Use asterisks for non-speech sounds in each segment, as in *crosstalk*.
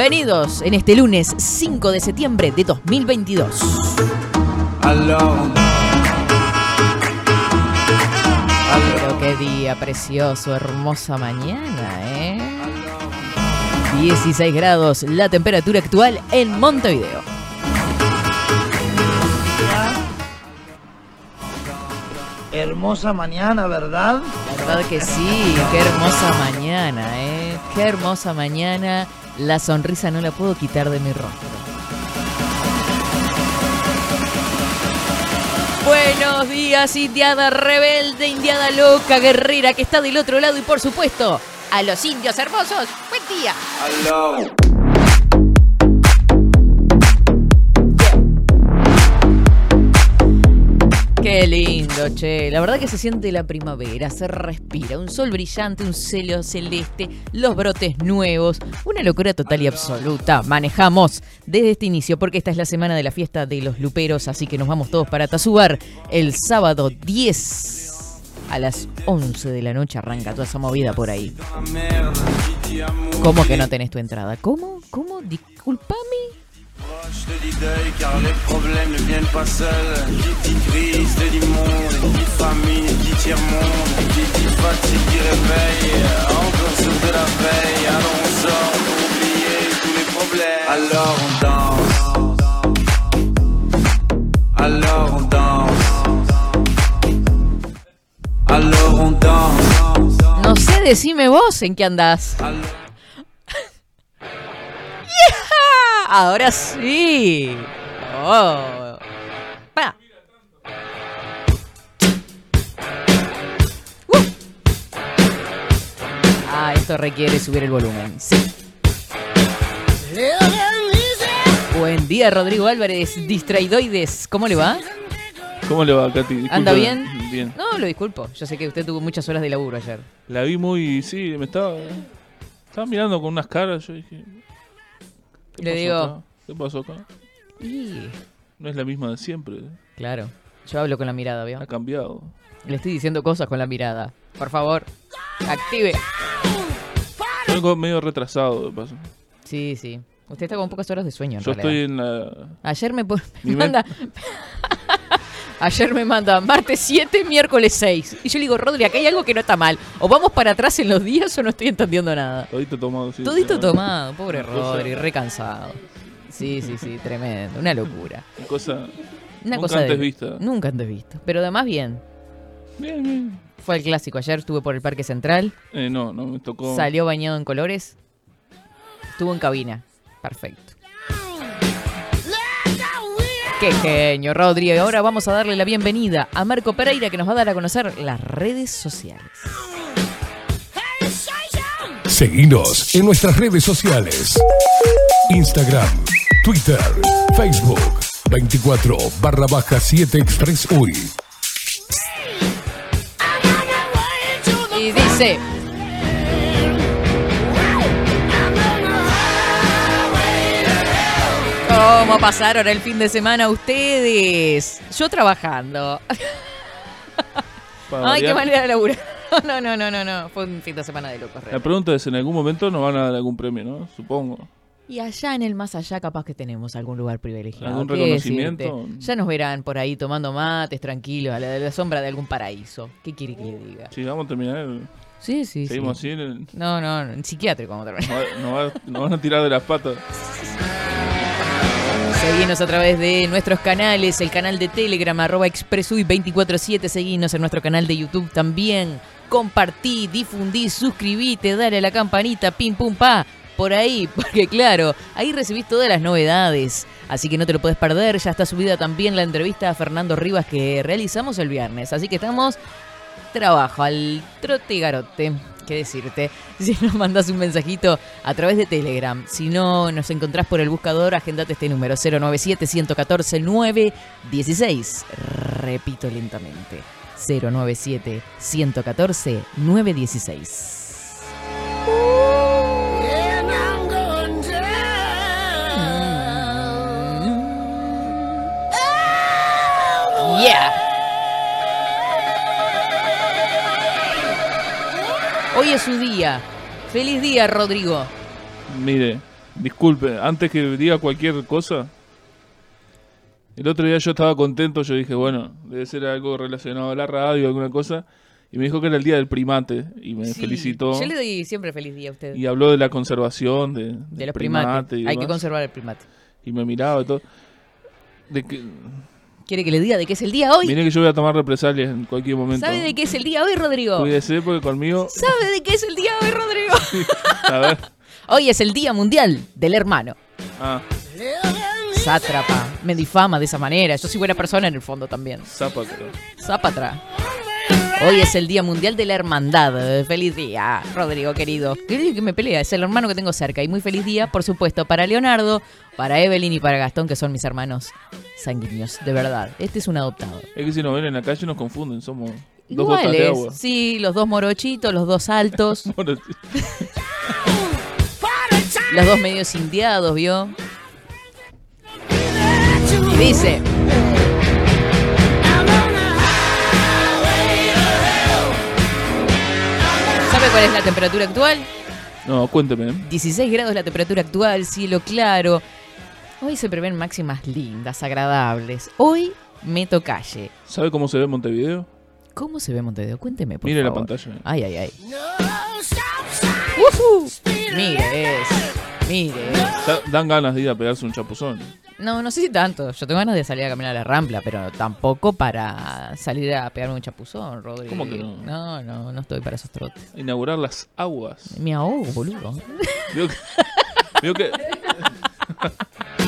Bienvenidos en este lunes 5 de septiembre de 2022. Pero qué día precioso, hermosa mañana, ¿eh? 16 grados la temperatura actual en Montevideo. Hermosa mañana, ¿verdad? verdad que sí, qué hermosa mañana, ¿eh? Qué hermosa mañana. La sonrisa no la puedo quitar de mi rostro. Buenos días, indiada rebelde, indiada loca, guerrera que está del otro lado y por supuesto, a los indios hermosos, buen día. Qué lindo, che. La verdad que se siente la primavera, se respira, un sol brillante, un cielo celeste, los brotes nuevos, una locura total y absoluta. Manejamos desde este inicio porque esta es la semana de la fiesta de los luperos, así que nos vamos todos para Tazubar el sábado 10 a las 11 de la noche arranca toda esa movida por ahí. ¿Cómo que no tenés tu entrada? ¿Cómo? ¿Cómo? Disculpame. Je te dis deuil car les problèmes ne viennent pas seuls. Qui dit crise, te dit monde, qui dit famine, qui tire monde, qui dit fatigue, qui réveille. Encore sur de la veille, alors on sort pour oublier tous les problèmes. Alors on danse. Alors on danse. Alors on danse. No sé, decime vos en qué andás. Alors- Ahora sí. Oh. Pa. Uh. Ah, esto requiere subir el volumen. Sí. Buen día, Rodrigo Álvarez, distraidoides. ¿Cómo le va? ¿Cómo le va, Katy? ¿Anda bien? Bien. No, lo disculpo. Yo sé que usted tuvo muchas horas de laburo ayer. La vi muy... Sí, me estaba... Estaba mirando con unas caras, yo dije... ¿qué Le digo- acá? ¿Qué pasó acá? Y... No es la misma de siempre. Claro. Yo hablo con la mirada, ¿vio? Ha cambiado. Le estoy diciendo cosas con la mirada. Por favor, active. Vengo medio retrasado, de paso. Sí, sí. Usted está con pocas horas de sueño, en Yo realidad. estoy en la... Ayer me, *laughs* manda... *laughs* Ayer me manda martes 7, miércoles 6. Y yo le digo, Rodri, acá hay algo que no está mal. O vamos para atrás en los días o no estoy entendiendo nada. Todito tomado, sí. Todito sí, tomado, pobre Rodri, recansado. Sí, sí, sí, tremendo. Una locura. Una cosa... Una Nunca cosa de- antes vista. Nunca antes visto. Pero además bien. Bien, bien. Fue el clásico. Ayer estuve por el Parque Central. Eh, no, no me tocó... Salió bañado en colores. Estuvo en cabina. Perfecto. Qué genio, Rodri. Y Ahora vamos a darle la bienvenida a Marco Pereira que nos va a dar a conocer las redes sociales. Seguinos en nuestras redes sociales. Instagram, Twitter, Facebook, 24 barra baja 7 Express UI. Y dice... ¿Cómo pasaron el fin de semana ustedes? Yo trabajando. Ay, qué manera de laburar. *laughs* No, no, no, no, no. Fue un fin de semana de locos. La pregunta es, en algún momento nos van a dar algún premio, ¿no? Supongo. Y allá en el más allá capaz que tenemos algún lugar privilegiado. ¿Algún ¿Qué reconocimiento? decirte? Ya nos verán por ahí tomando mates, tranquilos, a la, a la sombra de algún paraíso. ¿Qué quiere que le diga? Sí, vamos a terminar. el- Sí, sí, Seguimos sí. así. en el- No, no, en psiquiátrico vamos a terminar. Nos, va- nos va- nos van a tirar de las patas. Seguinos a través de nuestros canales, el canal de Telegram, arroba expresui247, seguinos en nuestro canal de YouTube también. Compartí, difundí, suscribite, dale a la campanita, pim pum pa, por ahí, *laughs* porque claro, ahí recibís todas las novedades. Así que no te lo puedes perder, ya está subida también la entrevista a Fernando Rivas que realizamos el viernes. Así que estamos trabajo al trote y garote. ¿Qué decirte? *laughs* Si nos mandas un mensajito a través de Telegram. Si no nos encontrás por el buscador, agendate este número 097-114-916. Repito lentamente. 097-114-916. Yeah. Hoy es su día. Feliz día, Rodrigo. Mire, disculpe, antes que diga cualquier cosa, el otro día yo estaba contento, yo dije, bueno, debe ser algo relacionado a la radio, alguna cosa, y me dijo que era el día del primate, y me Sí, felicitó, Yo le doy siempre feliz día a usted. y habló de la conservación de, los primate primates. Hay que conservar el primate. y me miraba y todo. De que, ¿Quiere que le diga de qué es el día hoy? mire que yo voy a tomar represalias en cualquier momento. ¿Sabe de qué es el día hoy, Rodrigo? Cuídese porque conmigo, ¿Sabe de qué es el día hoy, Rodrigo? *laughs* a ver, hoy es el Día Mundial del Hermano. ah, Sátrapa. Me difama de esa manera. Yo soy buena persona en el fondo también. zápatro. Zapatra. Hoy es el Día Mundial de la Hermandad. Feliz día, Rodrigo querido. Querido que me pelea, es el hermano que tengo cerca. Y muy feliz día, por supuesto, para Leonardo, para Evelyn y para Gastón, que son mis hermanos sanguíneos, de verdad. Este es un adoptado. Es que si nos ven en la calle nos confunden, somos dos gotas de agua. sí, los dos morochitos, los dos altos, *laughs* los dos medios indiados, ¿vio? Y dice, ¿sabe cuál es la temperatura actual? No, cuénteme. 16 grados la temperatura actual, cielo claro. Hoy se prevén máximas lindas, agradables. Hoy meto calle. ¿Sabe cómo se ve Montevideo? ¿Cómo se ve Montevideo? Cuénteme, por Mire la pantalla. Ay, ay, ay. Ujú. Mire eso. Mire eso. Da- Dan ganas de ir a pegarse un chapuzón. No, no sé si tanto. Yo tengo ganas de salir a caminar a la rampla, pero tampoco para salir a pegarme un chapuzón, Rodrigo. ¿Cómo que no? No, no, no estoy para esos trotes. Inaugurar las aguas. Me ahogo, boludo. Vio que, vio que- *laughs*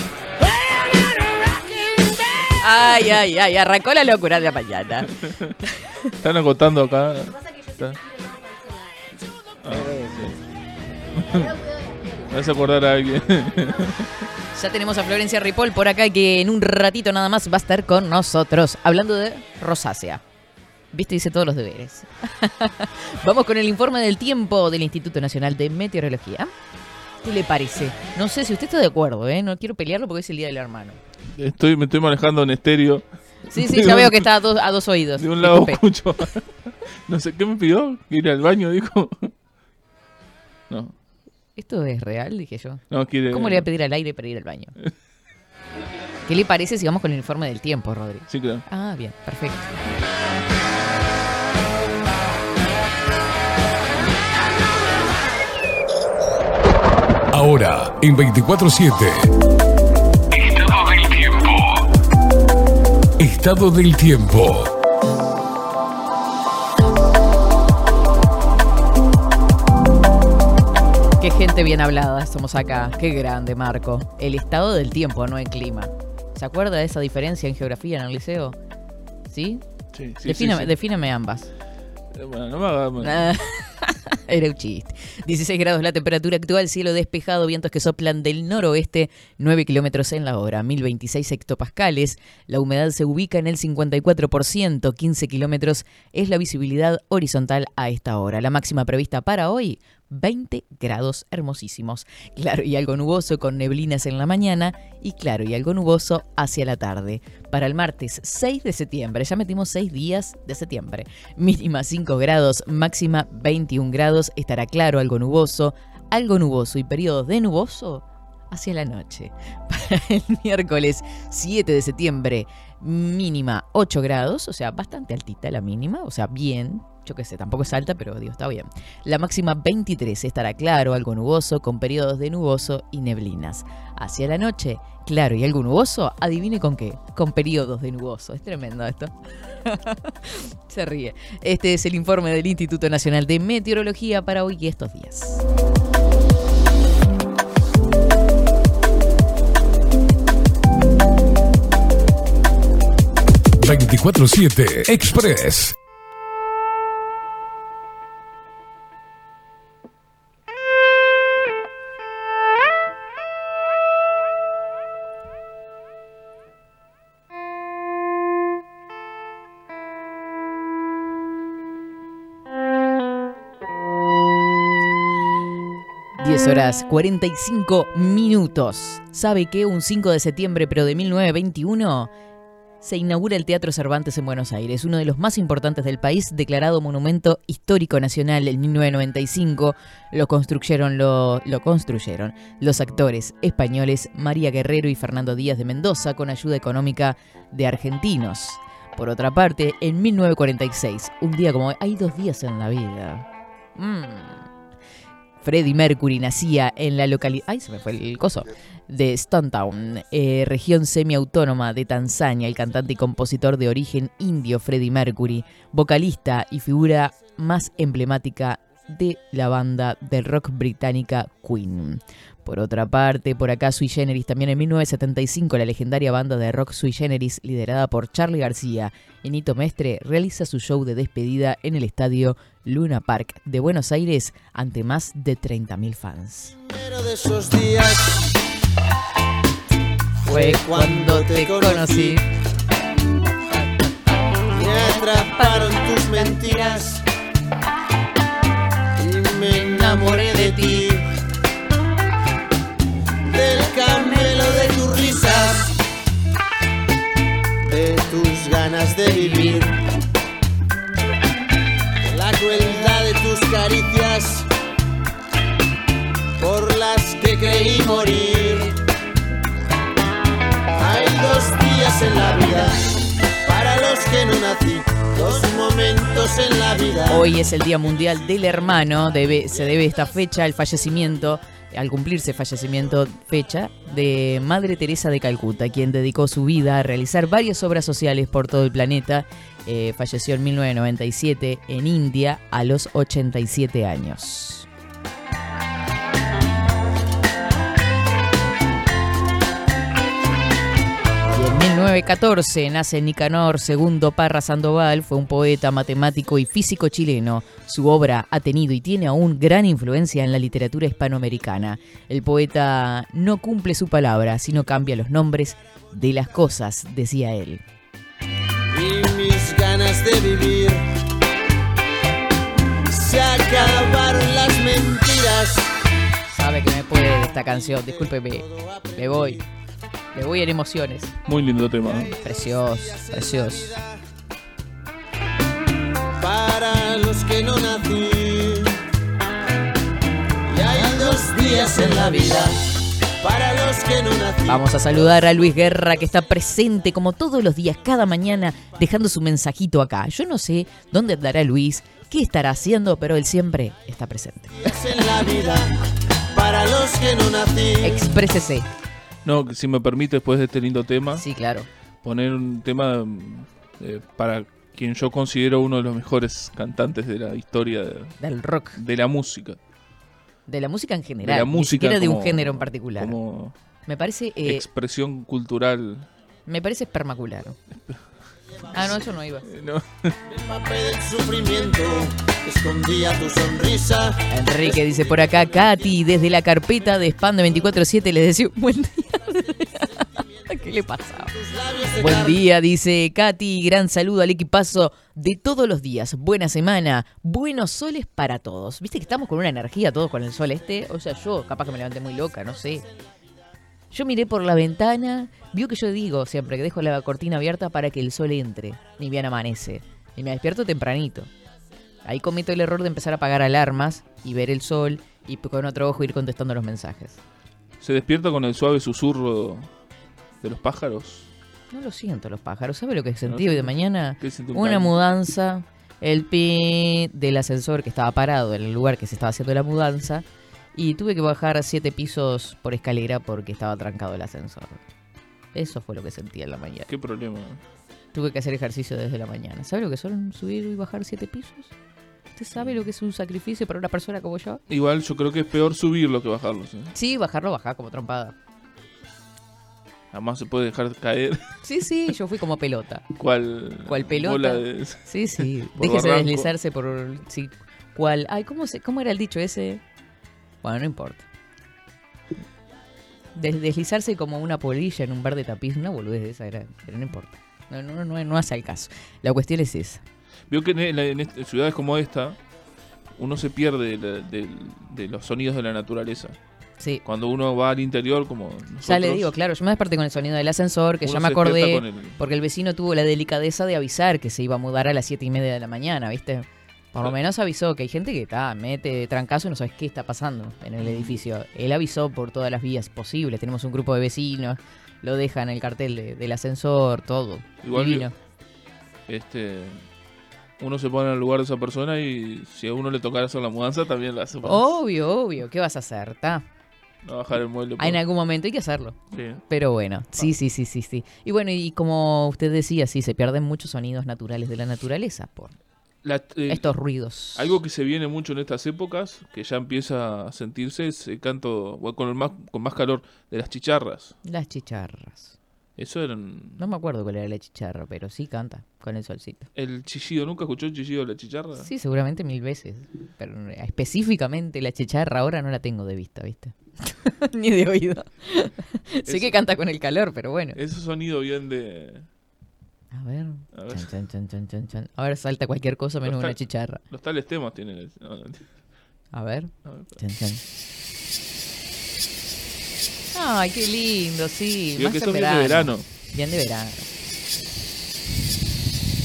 Ay, ay, ay. Arrancó la locura de la mañana. están acotando acá. Está- Ah, sí. *laughs* Me hace acordar a alguien. Ya tenemos a Florencia Ripoll por acá que en un ratito nada más va a estar con nosotros hablando de rosácea. Viste, dice todos los deberes. *laughs* Vamos con el informe del tiempo del Instituto Nacional de Meteorología. ¿Qué le parece? No sé si usted está de acuerdo, ¿eh? No quiero pelearlo porque es el Día del Hermano. Estoy, me estoy manejando en estéreo. Sí, sí, *laughs* ya veo que está a dos, a dos oídos. De un lado Disculpe. escucho. *laughs* No sé, ¿qué me pidió? Ir al baño, dijo. *laughs* No, ¿Esto es real? Dije yo. no quiere. ¿Cómo le voy a pedir al aire para ir al baño? ¿Qué le parece si vamos con el informe del tiempo, Rodri? Sí, claro. Ah, bien, perfecto. Ahora, en 24-7. Estado del tiempo. Qué gente bien hablada somos acá. Qué grande, Marco. El estado del tiempo, no el clima. ¿Se acuerda de esa diferencia en geografía en el liceo? ¿Sí? Sí, sí, defíname, sí, sí. defíname ambas. Eh, Bueno, no me haga. *laughs* *laughs* Era un chiste. 16 grados la temperatura actual, cielo despejado, vientos que soplan del noroeste, 9 kilómetros en la hora, 1026 hectopascales. La humedad se ubica en el 54%, 15 kilómetros es la visibilidad horizontal a esta hora. La máxima prevista para hoy, 20 grados hermosísimos. Claro y algo nuboso con neblinas en la mañana y claro y algo nuboso hacia la tarde. Para el martes 6 de septiembre, ya metimos 6 días de septiembre. Mínima 5 grados, máxima 21 grados, estará claro, algo nuboso, algo nuboso y periodos de nuboso hacia la noche. *laughs* Para el miércoles 7 de septiembre, mínima 8 grados, o sea, bastante altita la mínima, o sea, bien. Yo qué sé, tampoco es alta, pero digo, está bien. La máxima 23 estará claro, algo nuboso, con periodos de nuboso y neblinas. Hacia la noche, claro y algo nuboso, adivine con qué, con periodos de nuboso. Es tremendo esto. *laughs* Se ríe. Este es el informe del Instituto Nacional de Meteorología para hoy y estos días. ...24-7 Express. Horas 45 minutos. ¿Sabe que un 5 de septiembre pero de 1921 se inaugura el Teatro Cervantes en Buenos Aires, uno de los más importantes del país, declarado Monumento Histórico Nacional en 1995. Lo construyeron, lo, lo construyeron los actores españoles María Guerrero y Fernando Díaz de Mendoza con ayuda económica de argentinos. Por otra parte, en 1946, un día como hay dos días en la vida. Mm. Freddie Mercury nacía en la localidad. ¡Ay, se me fue el coso! De Stone Town, eh, región semiautónoma de Tanzania. El cantante y compositor de origen indio Freddie Mercury, vocalista y figura más emblemática de la banda de rock británica Queen. Por otra parte, por acá Sui Generis, también en 1975 la legendaria banda de rock Sui Generis, liderada por Charlie García y Nito Mestre, realiza su show de despedida en el estadio Luna Park de Buenos Aires ante más de 30.000 fans. de esos días fue cuando te conocí. Me atraparon tus mentiras y me enamoré de ti. Ganas de vivir crueldad de tus caricias, por las que creí morir. Hay dos días en la vida, para los que no nací, dos momentos en la vida. Hoy es el Día Mundial del Hermano, debe, se debe esta fecha al fallecimiento al cumplirse fallecimiento fecha de Madre Teresa de Calcuta, quien dedicó su vida a realizar varias obras sociales por todo el planeta. Eh, falleció en 1997 en India a los 87 años. En 1914 nace Nicanor II Parra Sandoval, fue un poeta, matemático y físico chileno. Su obra ha tenido y tiene aún gran influencia en la literatura hispanoamericana. El poeta no cumple su palabra, sino cambia los nombres de las cosas, decía él. Y mis ganas de vivir se acabaron las mentiras. Sabe que me puede esta canción, discúlpeme, me voy. Me voy en emociones. Muy lindo tema. Precioso, precioso. Para los que no nací, y hay dos días en la vida. Para los que no nací. Vamos a saludar a Luis Guerra, que está presente como todos los días, cada mañana, dejando su mensajito acá. Yo no sé dónde andará Luis, qué estará haciendo, pero él siempre está presente. En la vida, para los que no nací. Exprésese. No, si me permite, después de este lindo tema, Sí, claro. poner un tema eh, para quien yo considero uno de los mejores cantantes de la historia de, Del rock. de la música. De la música en general. De la ni música siquiera de un como- género en particular. Como Me parece. eh, expresión cultural. me parece espermacular. *laughs* Ah, no, eso no iba. Eh, no. El papel del sufrimiento escondía tu sonrisa. Enrique dice por acá, Katy, desde la carpeta de spam de 24-7 les deseo un buen día. *laughs* ¿Qué le pasa? Tus labios de Buen día, dice Katy. Gran saludo al equipazo de todos los días. Buena semana. Buenos soles para todos. Viste que estamos con una energía todos con el sol este. O sea, yo capaz que me levanté muy loca, no sé. Yo miré por la ventana. Vio que yo digo siempre que dejo la cortina abierta para que el sol entre. Ni bien amanece. Y me despierto tempranito. Ahí cometo el error de empezar a apagar alarmas y ver el sol y con otro ojo ir contestando los mensajes. ¿Se despierta con el suave susurro de los pájaros? No lo siento los pájaros. ¿Sabe lo que sentí No hoy de mañana? ¿Qué siente un Una mudanza, el pi del ascensor que estaba parado en el lugar que se estaba haciendo la mudanza. Y tuve que bajar siete pisos por escalera porque estaba trancado el ascensor. Eso fue lo que sentí en la mañana. ¿Qué problema? Tuve que hacer ejercicio desde la mañana. ¿Sabe lo que son subir y bajar siete pisos? ¿Usted sabe lo que es un sacrificio para una persona como yo? Igual yo creo que es peor subirlo que bajarlos. ¿eh? Sí, bajarlo, bajar como trompada. Además se puede dejar caer *laughs* Sí, sí, yo fui como pelota. cual, ¿Cuál pelota? de- Sí, sí. *laughs* Por Déjese barranco. deslizarse por. Sí, ¿Cuál? Ay, ¿cómo, se, ¿cómo era el dicho ese? Bueno, no importa. Des- deslizarse como una polilla en un bar de tapiz, una boludez de esa era, pero no importa. No, no, no, no hace el caso. La cuestión es esa. Veo que en, ciudades como esta uno se pierde de, de- de los sonidos de la naturaleza. Sí. Cuando uno va al interior como Ya le nosotros, digo, claro, yo me desperté con el sonido del ascensor, que ya me acordé, el- porque el vecino tuvo la delicadeza de avisar que se iba a mudar a las siete y media de la mañana, ¿viste? Por lo menos avisó que hay gente que está, mete trancazo y no sabes qué está pasando en Mm. el edificio. Él avisó por todas las vías posibles. Tenemos un grupo de vecinos, lo dejan el cartel de- del ascensor, todo. Igual Divino. este uno se pone en el lugar de esa persona y si a uno le tocara hacer la mudanza también la hace Obvio, obvio. ¿Qué vas a hacer? ¿Está? No bajar el mueble. por- En algún momento hay que hacerlo. Sí. Pero bueno, sí, sí, sí, sí, sí. Y bueno, y como usted decía, sí, se pierden muchos sonidos naturales de la naturaleza por La- eh, estos ruidos. Algo que se viene mucho en estas épocas, que ya empieza a sentirse, es el canto con, el más, con más calor de las chicharras. Las chicharras. Eso eran... No me acuerdo cuál era la chicharra, pero sí canta con el solcito. El chillido, ¿nunca escuchó el chillido de la chicharra? Sí, seguramente mil veces. Pero específicamente la chicharra ahora no la tengo de vista, ¿viste? *laughs* Ni de oído. sé que canta con el calor, pero bueno. Ese sonido bien de... A ver. A ver. Chan, chan, chan, chan, chan, chan. A ver, salta cualquier cosa menos una chicharra. Los tales temas tienen... el- A ver. a ver. Ay, qué lindo, sí. Digo más que en de verano. Bien de verano.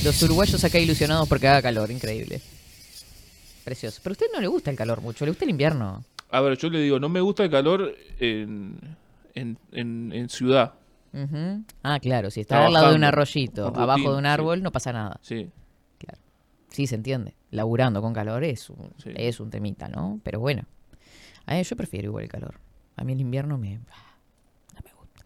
Los uruguayos acá ilusionados porque haga calor, increíble. Precioso. Pero a usted no le gusta el calor mucho, le gusta el invierno. A ver, yo le digo, no me gusta el calor en, en, en, en ciudad. Ujú. Ah, claro, si está al lado de un Trabajando, arroyito, con abajo de rutina, un sí. árbol, no pasa nada. Sí. Claro. Sí, se entiende. Laburando con calor es un, Sí. es un temita, ¿no? Pero bueno. A mí yo prefiero igual el calor. A mí el invierno me... No me gusta.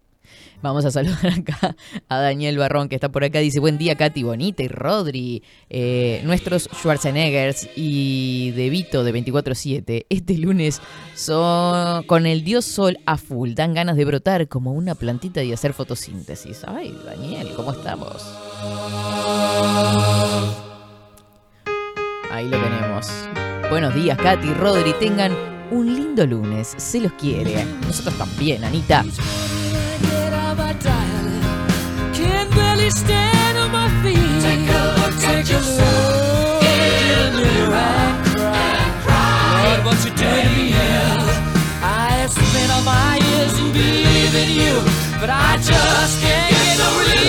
Vamos a saludar acá a Daniel Barrón, que está por acá. Dice, buen día, Katy Bonita y Rodri. Eh, nuestros Schwarzeneggers y De Vito de 24-7. Este lunes son con el dios sol a full. Dan ganas de brotar como una plantita y hacer fotosíntesis. Ay, Daniel, ¿cómo estamos? Ahí lo tenemos. Buenos días, Katy, Rodri. Tengan un lindo lunes. Se los quiere. Nosotros también, Anita.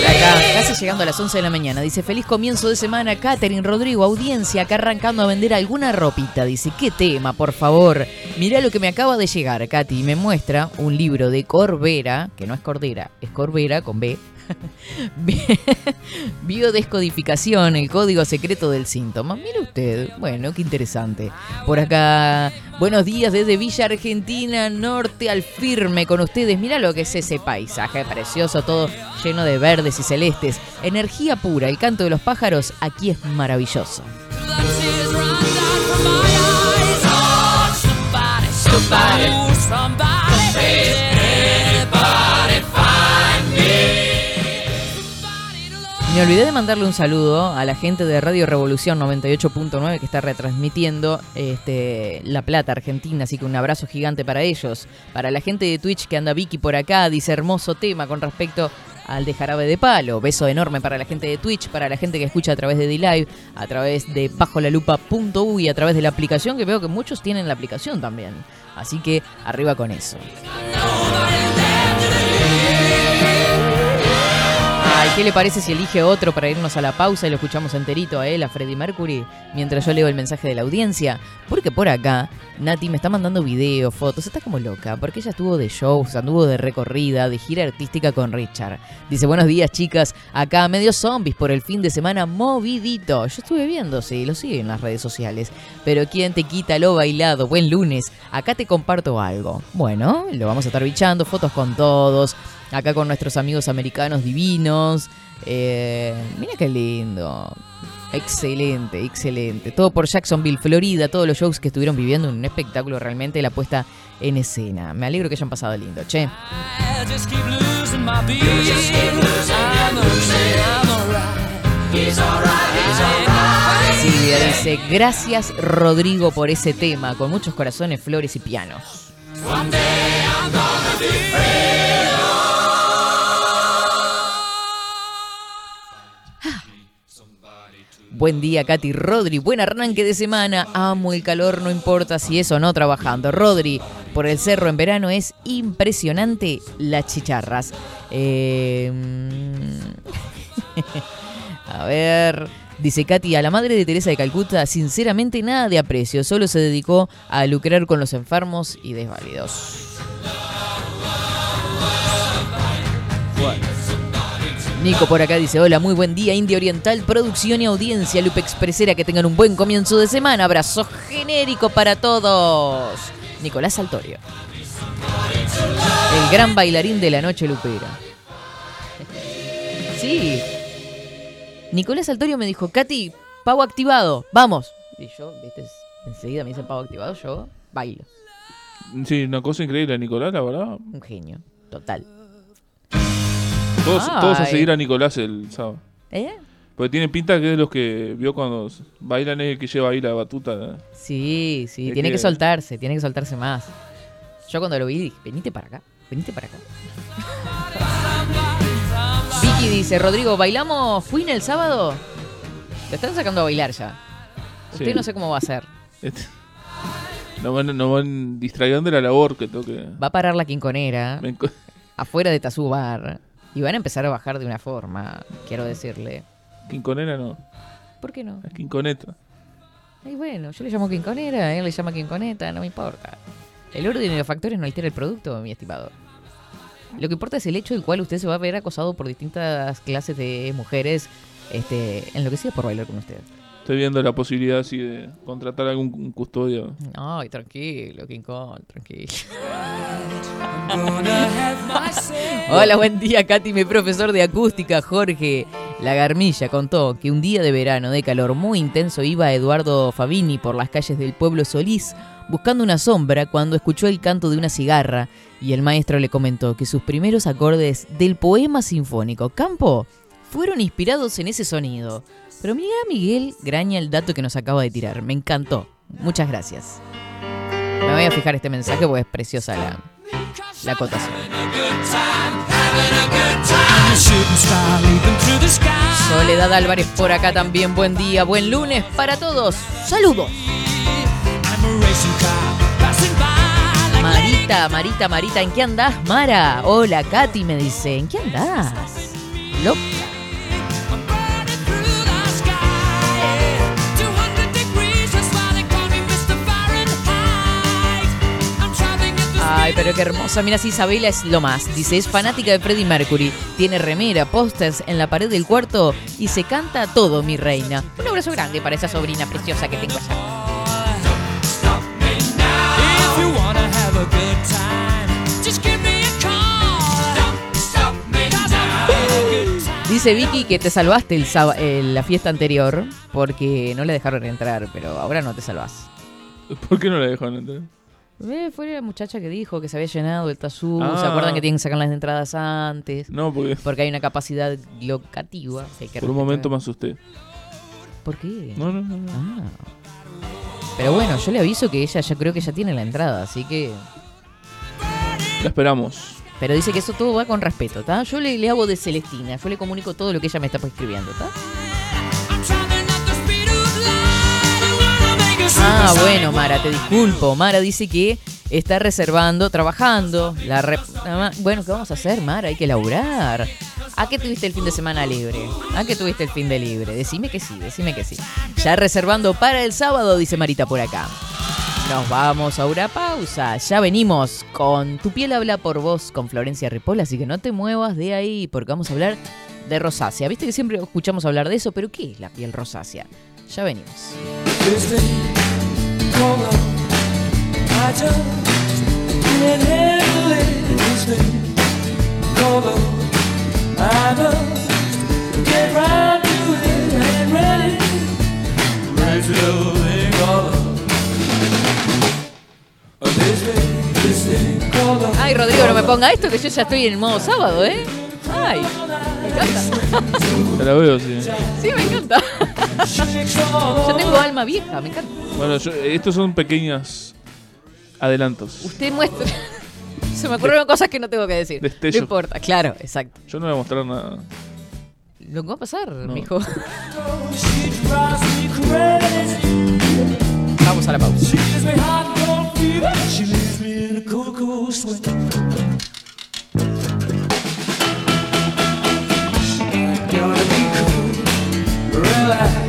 Acá, casi llegando a las 11 de la mañana. Dice, feliz comienzo de semana, Catherine, Rodrigo, audiencia, acá arrancando a vender alguna ropita. Dice, ¿qué tema, por favor? Mirá lo que me acaba de llegar, Katy. Me muestra un libro de Corbera, que no es Cordera, es Corbera con B. *laughs* Biodescodificación, el código secreto del síntoma. Mire usted, bueno, qué interesante. Por acá, buenos días desde Villa Argentina, norte al firme con ustedes. Mira lo que es ese paisaje precioso, todo lleno de verdes y celestes. Energía pura, el canto de los pájaros aquí es maravilloso. Me olvidé de mandarle un saludo a la gente de Radio Revolución 98.9 que está retransmitiendo este, La Plata, Argentina, así que un abrazo gigante para ellos. Para la gente de Twitch que anda Vicky por acá, dice hermoso tema con respecto al de Jarabe de Palo. Beso enorme para la gente de Twitch, para la gente que escucha a través de D-Live, a través de bajolalupa.u y a través de la aplicación, que veo que muchos tienen la aplicación también. Así que arriba con eso. ¿Qué le parece si elige otro para irnos a la pausa y lo escuchamos enterito a él, a Freddie Mercury, mientras yo leo el mensaje de la audiencia? Porque por acá, Nati me está mandando videos, fotos, está como loca, porque ella estuvo de shows, anduvo de recorrida, de gira artística con Richard. Dice, buenos días chicas, acá medio zombies por el fin de semana movidito. Yo estuve viendo, sí, lo sigue en las redes sociales. Pero ¿quién te quita lo bailado? Buen lunes, acá te comparto algo. Bueno, lo vamos a estar bichando, fotos con todos acá con nuestros amigos americanos divinos. Eh, mira qué lindo. Excelente, excelente. Todo por Jacksonville, Florida, todos los shows que estuvieron viviendo, un espectáculo realmente la puesta en escena. Me alegro que hayan pasado lindo, che. Silvia dice, gracias Rodrigo por ese tema, con muchos corazones, flores y pianos. Buen día, Katy Rodri. Buen arranque de semana. Amo el calor, no importa si es o no trabajando. Rodri, por el cerro en verano es impresionante las chicharras. Eh, *laughs* a ver. Dice Katy, a la madre de Teresa de Calcuta, sinceramente nada de aprecio, solo se dedicó a lucrar con los enfermos y desválidos. Nico por acá dice, hola, muy buen día, India Oriental, producción y audiencia, Lupe Expresera, que tengan un buen comienzo de semana, abrazo genérico para todos. Nicolás Saltorio. El gran bailarín de la noche lupera. *laughs* Sí. Nicolás Saltorio me dijo, Katy, pavo activado, vamos. Y yo, viste, enseguida me dicen pavo activado, yo bailo. Sí, una cosa increíble, Nicolás, la verdad. Un genio, total. Todos, todos a seguir a Nicolás el sábado. ¿Eh? Porque tiene pinta que es de los que vio cuando bailan es el que lleva ahí la batuta. ¿no? Sí, sí, Es tiene que que- soltarse, tiene que soltarse más. Yo cuando lo vi dije, venite para acá, venite para acá. *laughs* Vicky dice, Rodrigo, ¿bailamos Queen el sábado? Lo están sacando a bailar ya. Usted Sí. no sé cómo va a ser. Este- Nos van, nos van distrayendo de la labor que toque. Va a parar la quinconera enco- afuera de Tazú Bar y van a empezar a bajar de una forma, quiero decirle. Quinconera no, ¿Por qué no? es quinconeta. Y bueno, yo le llamo quinconera, él le llama quinconeta, no me importa. El orden y los factores no altera el producto, mi estimado. Lo que importa es el hecho del cual usted se va a ver acosado por distintas clases de mujeres este, enloquecidas por bailar con usted. Estoy viendo la posibilidad así de contratar algún custodio. Ay, tranquilo, King Kong, tranquilo. *laughs* Hola, buen día, Katy, mi profesor de acústica, Jorge Lagarmilla, contó que un día de verano de calor muy intenso iba Eduardo Fabini por las calles del pueblo Solís buscando una sombra cuando escuchó el canto de una cigarra y el maestro le comentó que sus primeros acordes del poema sinfónico Campo fueron inspirados en ese sonido. Pero mira, Miguel, graña el dato que nos acaba de tirar. Me encantó. Muchas gracias. Me voy a fijar este mensaje porque es preciosa la, la acotación. Soledad Álvarez por acá también. Buen día, buen lunes para todos. Saludos. Marita, Marita, Marita, ¿en qué andás, Mara? Hola, Katy me dice, ¿en qué andás? Loca. Ay, pero qué hermosa. Mira, si Isabela es lo más. Dice, es fanática de Freddie Mercury. Tiene remera, pósters en la pared del cuarto y se canta todo, mi reina. Un abrazo grande para esa sobrina preciosa que tengo allá. Dice Vicky que te salvaste el la fiesta anterior porque no le dejaron entrar, pero ahora no te salvás. ¿Por qué no la dejan entrar? Eh, fue la muchacha que dijo que se había llenado el tazú. ¿Se Ah. acuerdan que tienen que sacar las entradas antes? No, porque Porque hay una capacidad locativa. que hay que por un momento me asusté. ¿Por qué? No, no, no. no. Ah. Pero bueno, yo le aviso que ella ya creo que ya tiene la entrada, así que... La esperamos. Pero dice que eso todo va con respeto, ¿está? Yo le, le hago de Celestina, yo le comunico todo lo que ella me está escribiendo, ¿está? Ah, bueno, Mara, te disculpo. Mara dice que está reservando, trabajando. La re- Bueno, ¿qué vamos a hacer, Mar? Hay que laburar. ¿A qué tuviste el fin de semana libre? ¿A qué tuviste el fin de libre? Decime que sí, decime que sí. Ya reservando para el sábado, dice Marita por acá. Nos vamos a una pausa. Ya venimos con Tu piel habla por vos con Florencia Ripoll, así que no te muevas de ahí porque vamos a hablar de rosácea. Viste que siempre escuchamos hablar de eso, pero ¿qué es la piel rosácea? Ya venimos. Ay, Rodrigo, no me ponga esto que yo ya estoy en modo sábado, ¿eh? Ay, me encanta. Ya la veo, sí. Sí, me encanta. Yo tengo alma vieja, me encanta. Bueno, yo- estos son pequeños adelantos. Usted muestra. *laughs* Se me ocurrieron cosas que no tengo que decir. Destello. No importa, claro, exacto. Yo no voy a mostrar nada. Lo que va a pasar, No. mijo. Vamos a la pausa. é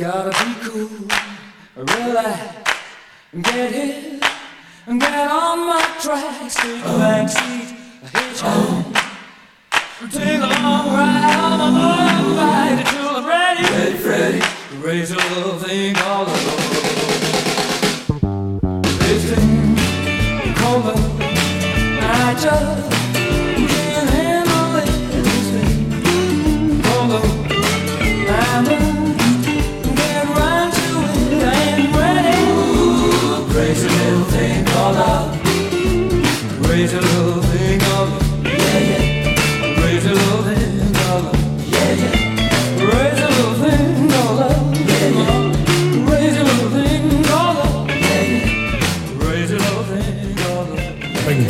Gotta be cool, relax, get hit, get on my tracks, take a backseat, hitchhike, take a long ride on my motorbike until I'm ready, ready, ready, raise a little thing called a This thing love, I just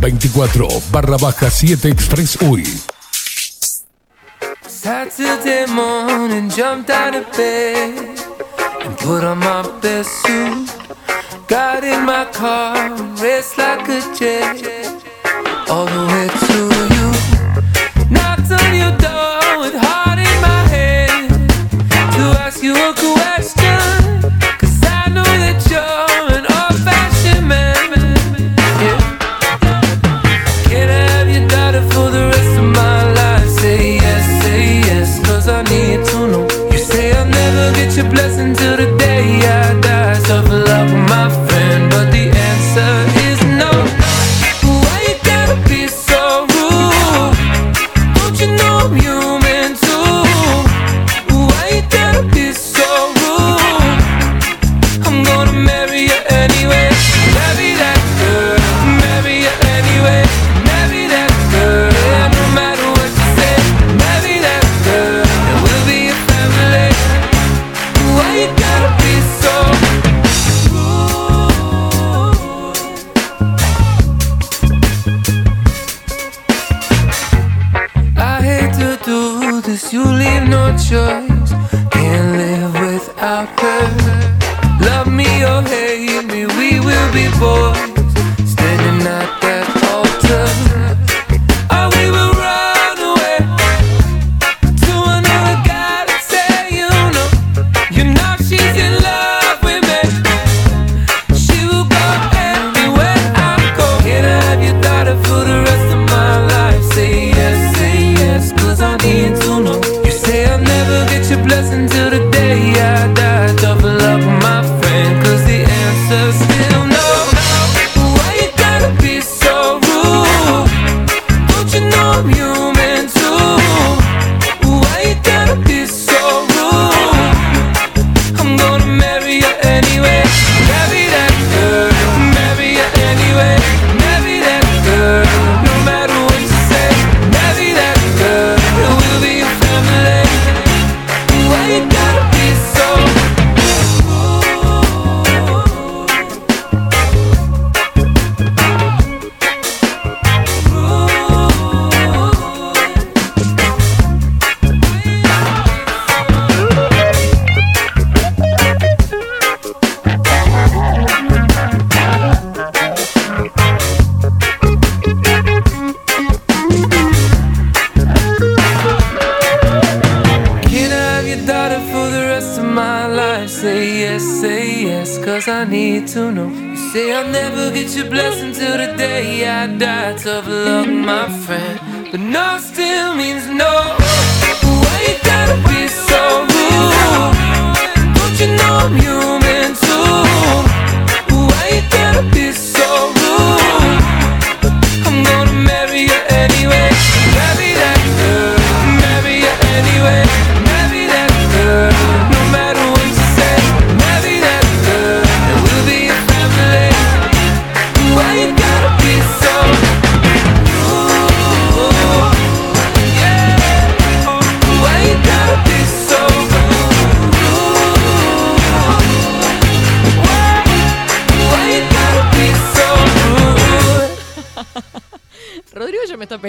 24 barra baja 7 Express UI. Saturday morning, jumped out of bed and put on my best suit. Got in my car, raced like a jet all the way to you. Knocked on your door with heart in my head to ask you a question.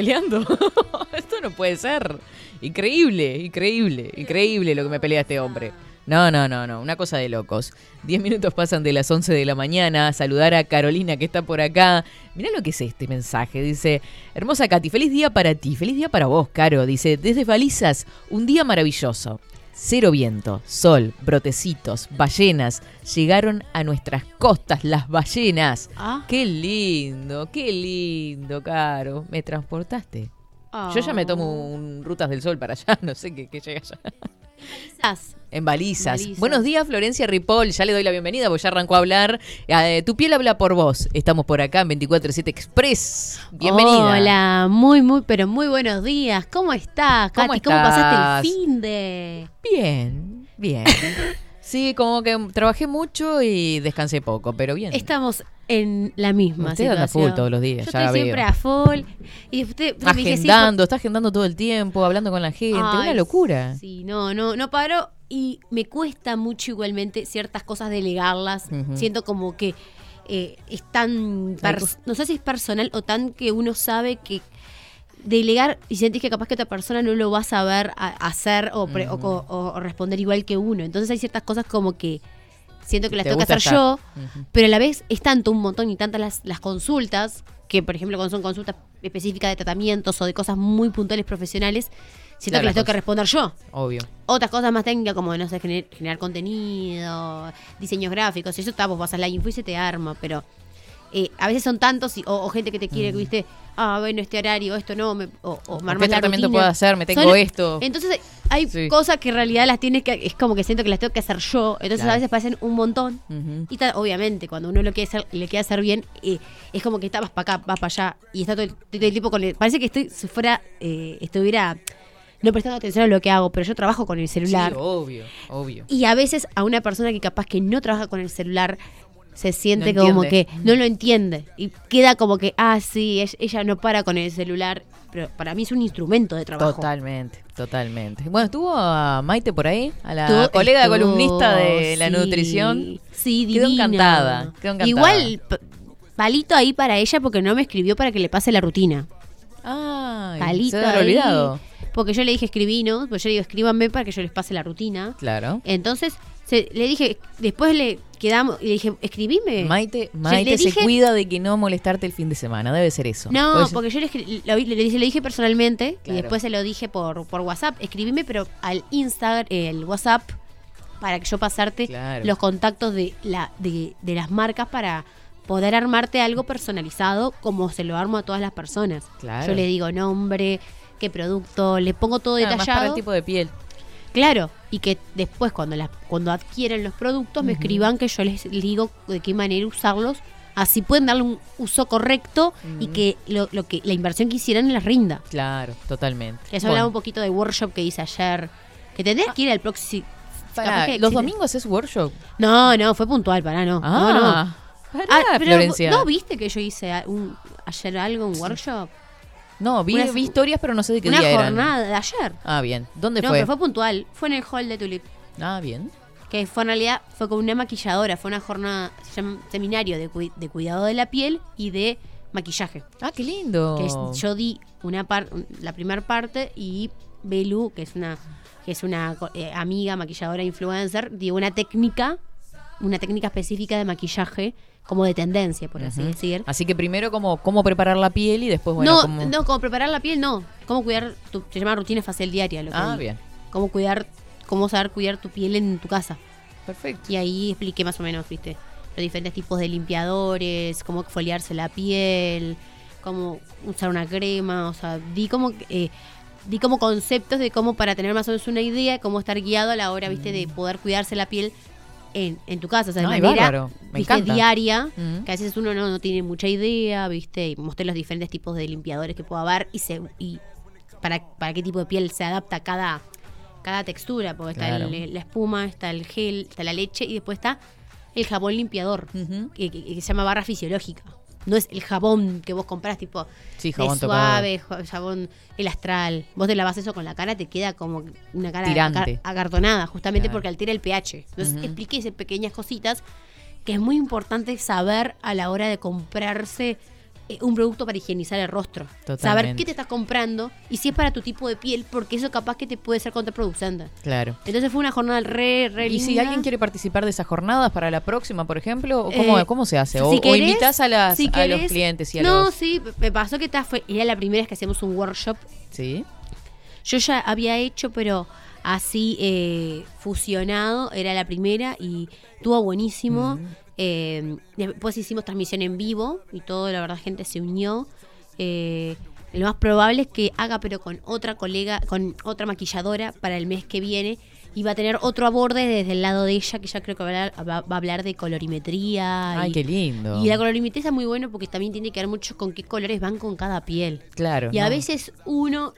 Peleando. *laughs* Esto no puede ser. Increíble, increíble, increíble lo que me pelea este hombre. No, no, no, no, una cosa de locos. Diez minutos pasan de las 11 de la mañana. Saludar a Carolina que está por acá. Mirá lo que es este mensaje. Dice, hermosa Katy, feliz día para ti, feliz día para vos, Caro. Dice, desde Balizas, un día maravilloso. Cero viento, sol, brotecitos, ballenas. Llegaron a nuestras costas las ballenas. Ah. Qué lindo, qué lindo, Caro. Me transportaste. Yo ya me tomo un Rutas del Sol para allá, *laughs* no sé qué, qué llega allá. Quizás. En balizas. Balizas. Buenos días, Florencia Ripoll. Ya le doy la bienvenida porque ya arrancó a hablar. Eh, tu piel habla por vos. Estamos por acá en 24-7 Express. Bienvenida. Hola, muy, muy, pero muy buenos días. ¿Cómo estás, ¿Cómo Katy? ¿Cómo pasaste el fin de...? Bien, bien. *laughs* Sí, como que trabajé mucho y descansé poco, pero bien. Estamos en la misma Usted anda situación. full todos los días, Yo ya estoy veo. siempre a full. Y usted, usted Agendando, está agendando todo el tiempo, hablando con la gente. Ay, una locura. Sí, no, no, no paro y me cuesta mucho igualmente ciertas cosas delegarlas. Siento como que eh, es tan, no sé si es personal o tan que uno sabe que delegar y sentís que capaz que otra persona no lo va a saber a- hacer o, pre- o o- o responder igual que uno. Entonces hay ciertas cosas como que siento que las Te tengo que hacer yo, pero a la vez es tanto un montón y tantas las, las consultas, que por ejemplo cuando son consultas específicas de tratamientos o de cosas muy puntuales profesionales, siento Claro, que las tengo que responder yo. Obvio. Otras cosas más técnicas como, no sé, gener- generar contenido, diseños gráficos, eso está, vos pasas la info y se te arma, pero eh, a veces son tantos y- o, o gente que te quiere, que viste, ah, bueno, este horario, esto no, me, o, o me ¿O armas qué tratamiento rutina. puedo hacer? Me tengo esto. Entonces hay Sí. cosas que en realidad las tienes que, es como que siento que las tengo que hacer yo, entonces Claro. a veces parecen un montón. Y ta- obviamente, cuando uno lo quiere hacer, le quiere hacer bien, eh, es como que está, vas para acá, vas para allá, y está todo el, todo el tiempo con el. Parece que estoy, si fuera, eh, estuviera no prestando atención a lo que hago, pero yo trabajo con el celular. Sí, obvio, obvio. Y a veces a una persona que capaz que no trabaja con el celular se siente No como entiende. que no lo entiende. Y queda como que, ah, sí, ella, no para con el celular. Pero para mí es un instrumento de trabajo. Totalmente, totalmente. Bueno, estuvo a Maite por ahí, a la colega estuvo, columnista de la nutrición. Sí, Quedó divina. encantada, quedó encantada. Igual, palito ahí para ella porque no me escribió para que le pase la rutina. Ay, Palito se olvidado. Porque yo le dije escribinos, pues yo le digo escríbanme para que yo les pase la rutina. Claro. Entonces se- le dije, después le quedamos y le dije, escribime. Maite, Maite le se dije- cuida de que no molestarte el fin de semana, debe ser eso. No, porque yo le, lo, le, dije- personalmente Claro. y después se lo dije por, por WhatsApp. Escribime, pero al Instagram, el WhatsApp, para que yo pasarte Claro. los contactos de, la, de, de las marcas para poder armarte algo personalizado como se lo armo a todas las personas. Claro. Yo le digo nombre, qué producto, le pongo todo Nada más detallado. para el tipo de piel. Claro, y que después cuando las cuando adquieren los productos me escriban que yo les digo de qué manera usarlos, así pueden darle un uso correcto y que lo, lo que la inversión que hicieran les rinda. Claro, totalmente. Eso Bueno, hablaba un poquito de workshop que hice ayer, que tendrías que ir al próximo. ¿Los domingos es workshop? No, no, fue puntual, pará, no. no, no. Ah, pará, Ah, pero Florencia. ¿No viste que yo hice un- ayer algo, un workshop? No, vi, historias, pero no sé de qué Una día eran. jornada de ayer. Ah, bien. ¿Dónde No, fue? pero fue puntual. Fue en el hall de Tulip. Ah, bien. que fue en realidad fue con una maquilladora, fue una jornada, se llama seminario de, cui- de cuidado de la piel y de maquillaje. Ah, qué lindo. Que es- yo di una par, la primera parte y Belu, que es una que es una co- eh, amiga maquilladora influencer, dio una técnica, una técnica específica de maquillaje como de tendencia, por así decir. Así que primero como cómo preparar la piel y después, bueno, no, cómo... no, como preparar la piel, no. Cómo cuidar tu, se llama rutina facial diaria. Lo que Ah, bien. Cómo cuidar, cómo saber cuidar tu piel en tu casa. Perfecto. Y ahí expliqué más o menos, viste, los diferentes tipos de limpiadores, cómo exfoliarse la piel, cómo usar una crema, o sea, di como eh, di como conceptos de cómo para tener más o menos una idea, cómo estar guiado a la hora, viste, de poder cuidarse la piel en, en tu casa, o sea, de Ay, manera bárbaro. Me viste, encanta. diaria, Mm. que a veces uno no, no tiene mucha idea, viste, y mostré los diferentes tipos de limpiadores que pueda haber y se y para, para qué tipo de piel se adapta cada, cada textura, porque Claro. está el- la espuma, está el gel, está la leche y después está el jabón limpiador, que, que- que se llama barra fisiológica. No es el jabón que vos compras tipo Sí, de jabón suave, ja- jabón el astral. Vos te lavas eso con la cara, te queda como una cara Tirante. acartonada, justamente Claro. porque altera el pH. Entonces Ujú. expliqué esas pequeñas cositas que es muy importante saber a la hora de comprarse un producto para higienizar el rostro. Saber Totalmente. qué te estás comprando y si es para tu tipo de piel, porque eso capaz que te puede ser contraproducente. Claro. Entonces fue una jornada re, re Y si alguien quiere participar de esas jornadas para la próxima, por ejemplo, ¿o ¿cómo, Eh, cómo se hace? O, si o querés- invitas a, las, si a los clientes y a No, los... sí, me pasó que fue, era la primera vez que hacíamos un workshop. Sí. Yo ya había hecho, pero así eh, fusionado, era la primera y estuvo buenísimo. Eh, después hicimos transmisión en vivo y todo, la verdad, gente se unió. Eh, lo más probable es que haga, pero con otra colega, con otra maquilladora para el mes que viene. Y va a tener otro aborde desde el lado de ella, que ya creo que va a hablar, va- va a hablar de colorimetría. Ay, y- qué lindo. Y la colorimetría está muy bueno porque también tiene que ver mucho con qué colores van con cada piel. Claro. Y a veces uno,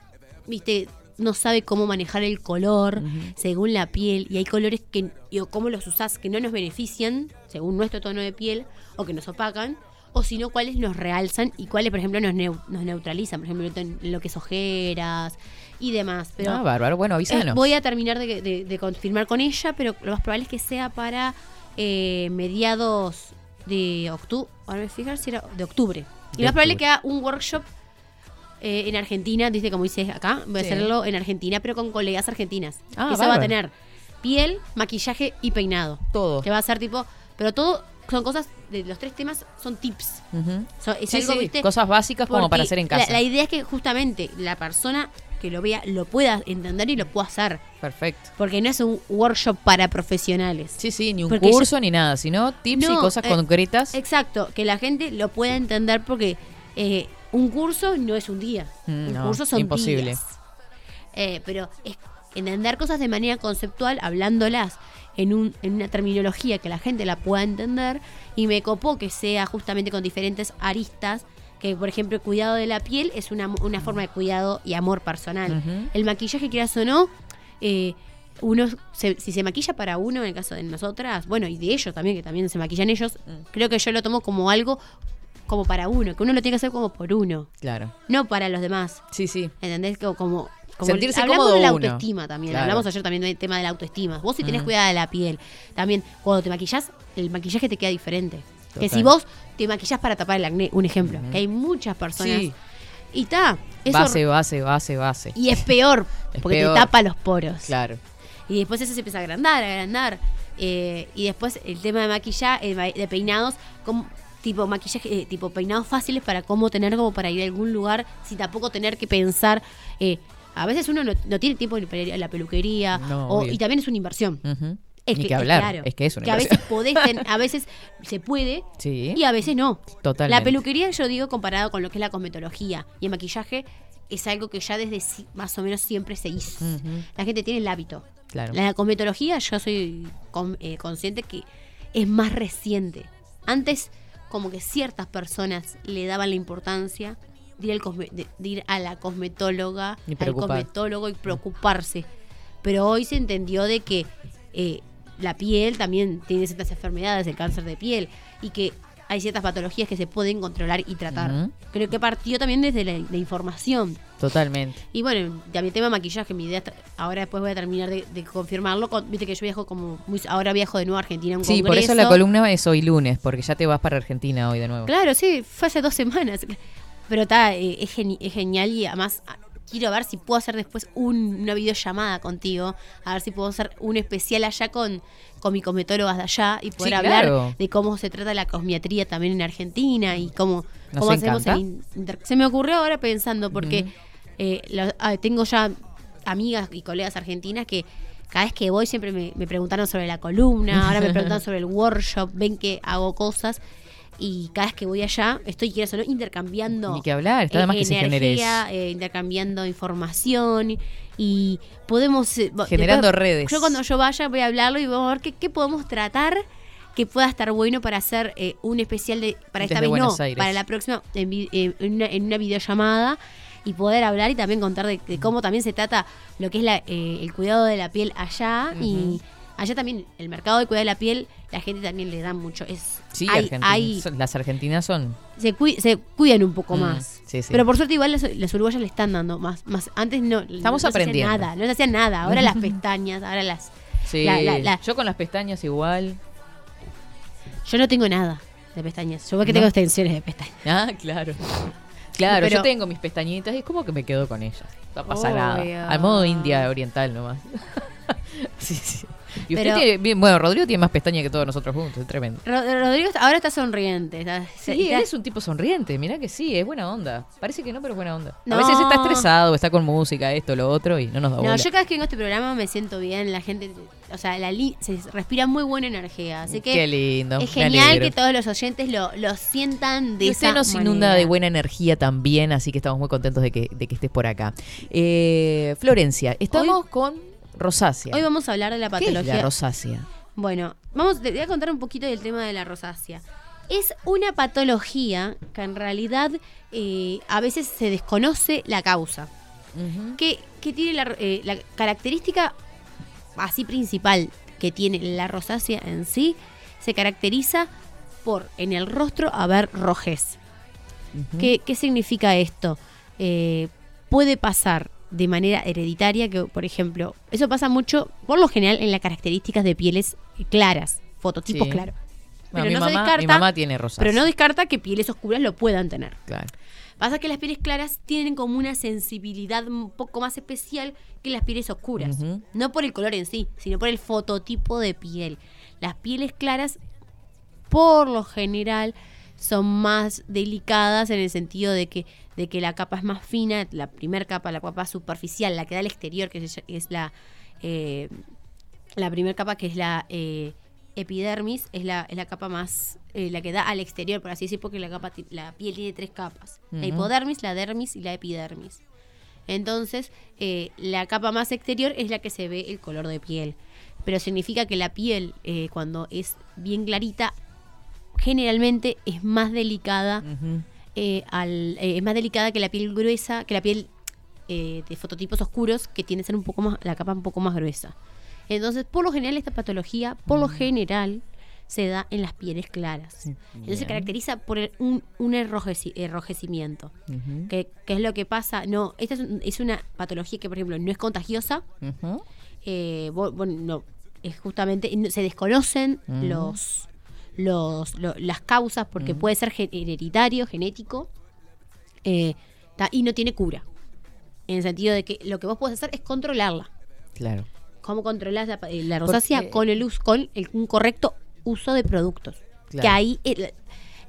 viste, no sabe cómo manejar el color según la piel. Y hay colores que, o cómo los usás que no nos benefician según nuestro tono de piel o que nos opacan. O si no, cuáles nos realzan y cuáles, por ejemplo, nos, neu- nos neutralizan. Por ejemplo, lo que es ojeras y demás. Pero Ah, bárbaro. Bueno, eh, avísanos. voy a terminar de, de- de confirmar con ella, pero lo más probable es que sea para eh, mediados de octubre. Ahora me fijar si era de octubre. Y lo más probable es que haga un workshop eh, en Argentina, dice como dice acá, voy a hacerlo en Argentina, pero con colegas argentinas. Ah, Eso va a bárbaro. tener piel, maquillaje y peinado. Todo. Que va a ser tipo, pero todo son cosas, de los tres temas son tips. So- es Sí, algo, sí, ¿viste? cosas básicas como para hacer en casa. La, la idea es que justamente la persona que lo vea lo pueda entender y lo pueda hacer. Perfecto. Porque no es un workshop para profesionales. Sí, sí, ni un Porque curso ni nada, sino tips y cosas eh, concretas. Exacto, que la gente lo pueda entender porque eh, un curso no es un día. Mm, un no, curso son imposible. días. Eh, pero es entender cosas de manera conceptual, hablándolas en, un, en una terminología que la gente la pueda entender. Y me copó que sea justamente con diferentes aristas. Que, por ejemplo, el cuidado de la piel es una, una forma de cuidado y amor personal. El maquillaje, quieras o no, eh, uno se- si se maquilla para uno, en el caso de nosotras, bueno, y de ellos también, que también se maquillan ellos, Mm. creo que yo lo tomo como algo como para uno, que uno lo tiene que hacer como por uno, Claro. no para los demás. Sí, sí. ¿Entendés? Como, como, como Sentirse hablamos cómodo de la uno. autoestima también. Claro. Hablamos ayer también del tema de la autoestima. Vos si tenés Mm. cuidado de la piel, también cuando te maquillás, el maquillaje te queda diferente. Que si vos te maquillás para tapar el acné, un ejemplo, que hay muchas personas. Sí. Y está, Base, base, base, base. y es peor, *laughs* Es porque peor. te tapa los poros. Claro. Y después eso se empieza a agrandar, a agrandar. Eh, y después el tema de maquillaje, eh, de peinados, como, tipo maquillaje, eh, tipo peinados fáciles para cómo tener como para ir a algún lugar sin tampoco tener que pensar. eh, a veces uno no, no tiene tiempo a la peluquería. No, o- obvio. y también es una inversión. Ujú. Es Ni que, que es hablar. claro, Es que es una que a inversión. veces podés, ten- a veces se puede Sí. y a veces no. Totalmente. La peluquería, yo digo, comparado con lo que es la cosmetología y el maquillaje, es algo que ya desde más o menos siempre se hizo. La gente tiene el hábito. Claro. La cosmetología, yo soy con- eh, consciente que es más reciente. Antes, como que ciertas personas le daban la importancia de ir, al cosme- de- de ir a la cosmetóloga, Y al cosmetólogo y preocuparse. Pero hoy se entendió de que eh, la piel también tiene ciertas enfermedades, el cáncer de piel, y que hay ciertas patologías que se pueden controlar y tratar. Ujú. Creo que partió también desde la, la información. Totalmente. Y bueno, también tema maquillaje, mi idea, ahora después voy a terminar de, de confirmarlo. con- Viste que yo viajo como, muy, ahora viajo de nuevo a Argentina a un Sí, por eso la congreso. columna es hoy lunes, porque ya te vas para Argentina hoy de nuevo. Claro, sí, fue hace dos semanas. Pero está, eh, es, geni- es genial y además ah, quiero ver si puedo hacer después un- una videollamada contigo, a ver si puedo hacer un especial allá con, con mi cosmetóloga de allá y poder Sí, hablar claro. de cómo se trata la cosmiatría también en Argentina y cómo, cómo hacemos el Se me ocurrió ahora pensando, porque eh, lo- ah, tengo ya amigas y colegas argentinas que cada vez que voy siempre me, me preguntaron sobre la columna, ahora me preguntan *laughs* sobre el workshop, ven que hago cosas. Y cada vez que voy allá, estoy, quieras o no, intercambiando Ni que hablar, está de más que se genere energía, eh, intercambiando información y podemos... eh, Generando después, redes. Yo cuando yo vaya voy a hablarlo y vamos a ver qué, qué podemos tratar que pueda estar bueno para hacer eh, un especial de... Para esta Desde vez Buenos no, Aires. para la próxima en, eh, en una, en una videollamada y poder hablar y también contar de, de cómo también se trata lo que es la, eh, el cuidado de la piel allá y allá también el mercado de cuidado de la piel la gente también le da mucho es Sí, hay- Argentina- hay- son- las argentinas son. se, cui- se cuidan un poco Mm, más sí, sí. pero por suerte igual las, las uruguayas le están dando más más antes no Estamos no aprendiendo. nada no se hacía nada ahora las *laughs* pestañas ahora las Sí. la- la- la- Yo con las pestañas igual. yo no tengo nada de pestañas yo porque ¿No? tengo extensiones de pestañas Ah, claro. Claro, Pero- yo tengo mis pestañitas y es como que me quedo con ellas. No pasa Obvio. nada. Al modo India oriental nomás. *laughs* sí, sí. Y usted Pero- tiene, bien, bueno, Rodrigo tiene más pestañas que todos nosotros juntos, es tremendo. Ro- Rodrigo ahora está sonriente está- Sí, está- él es un tipo sonriente, mirá que sí, es buena onda. Parece que no, pero es buena onda. No. A veces está estresado, está con música, esto, lo otro, y no nos da No, bola. yo cada vez que vengo a este programa me siento bien, la gente, o sea, la li- se respira muy buena energía, así que Qué lindo. es genial que todos los oyentes lo, lo sientan de Y usted esa nos inunda manera. de buena energía también, así que estamos muy contentos de que, de que estés por acá. Eh, Florencia, estamos con rosácea. Hoy vamos a hablar de la ¿Qué es patología. la rosácea? Bueno, vamos, te voy a contar un poquito del tema de la rosácea. Es una patología que en realidad eh, a veces se desconoce la causa. que, que tiene la, eh, la característica así principal que tiene la rosácea en sí, se caracteriza por en el rostro haber rojez. ¿Qué, qué significa esto? Eh, puede pasar de manera hereditaria, que por ejemplo, eso pasa mucho, por lo general, en las características de pieles claras, fototipos Sí. claros. Bueno, Pero mi, no se mamá, descarta, mi mamá tiene rosácea. pero no descarta que pieles oscuras lo puedan tener. Claro. Pasa que las pieles claras tienen como una sensibilidad un poco más especial que las pieles oscuras. No por el color en sí, sino por el fototipo de piel. Las pieles claras, por lo general, son más delicadas en el sentido de que, de que la capa es más fina, la primera capa, la capa superficial, la que da al exterior, que es, es la, eh, la primera capa que es la eh, epidermis, es la, es la capa más, eh, la que da al exterior, por así decir, porque la, capa, la piel tiene tres capas. La hipodermis, la dermis y la epidermis. Entonces, eh, la capa más exterior es la que se ve el color de piel. Pero significa que la piel, eh, cuando es bien clarita, generalmente es más delicada. Eh, al, eh, es más delicada que la piel gruesa, que la piel eh, de fototipos oscuros, que tiene que ser un poco más, la capa un poco más gruesa. Entonces, por lo general, esta patología, por lo general, se da en las pieles claras. Entonces se caracteriza por el- un, un enrojeci- enrojecimiento. ¿Qué, qué es lo que pasa? No, esta es, un- es una patología que, por ejemplo, no es contagiosa. Bueno, no, es justamente, se desconocen los, los, lo- las causas porque puede ser hereditario, genético, eh, ta- y no tiene cura. En el sentido de que lo que vos podés hacer es controlarla. Claro. ¿Cómo controlás la, eh, la rosácea? Porque- Con el uso, con el- un correcto uso de productos. Claro. Que ahí eh, la,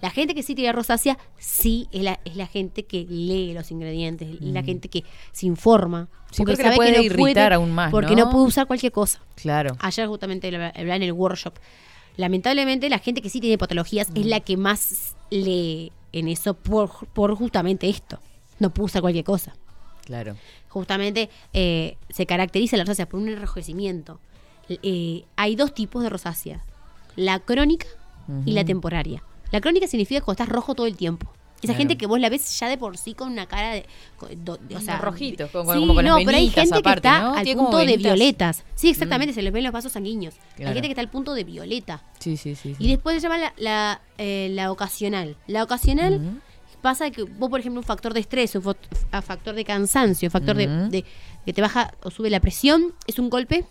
la gente que sí tiene rosácea sí es la, es la gente que lee los ingredientes, la Mm. gente que se informa. Sí, porque la sabe puede que no irritar aún más, Porque ¿no? no puede usar cualquier cosa. Claro. Ayer justamente hablaba en el workshop. Lamentablemente la gente que sí tiene patologías es la que más lee en eso por, por justamente esto. No puede usar cualquier cosa. Claro. Justamente eh, se caracteriza la rosácea por un enrojecimiento. Eh, hay dos tipos de rosácea. La crónica y la temporaria. La crónica significa cuando estás rojo todo el tiempo. Esa Claro. gente que vos la ves ya de por sí con una cara de... o sea, rojitos, con- sí, como con las no, pero hay gente aparte, que está ¿no? al Tiene como punto de violetas. Sí, exactamente, se les ven los vasos sanguíneos. Claro. Hay gente que está al punto de violeta. Sí, sí, sí. sí. Y después se llama la, la, eh, la ocasional. La ocasional Ujú. pasa que vos, por ejemplo, un factor de estrés, un factor de cansancio, un factor de- que te baja o sube la presión, es un golpe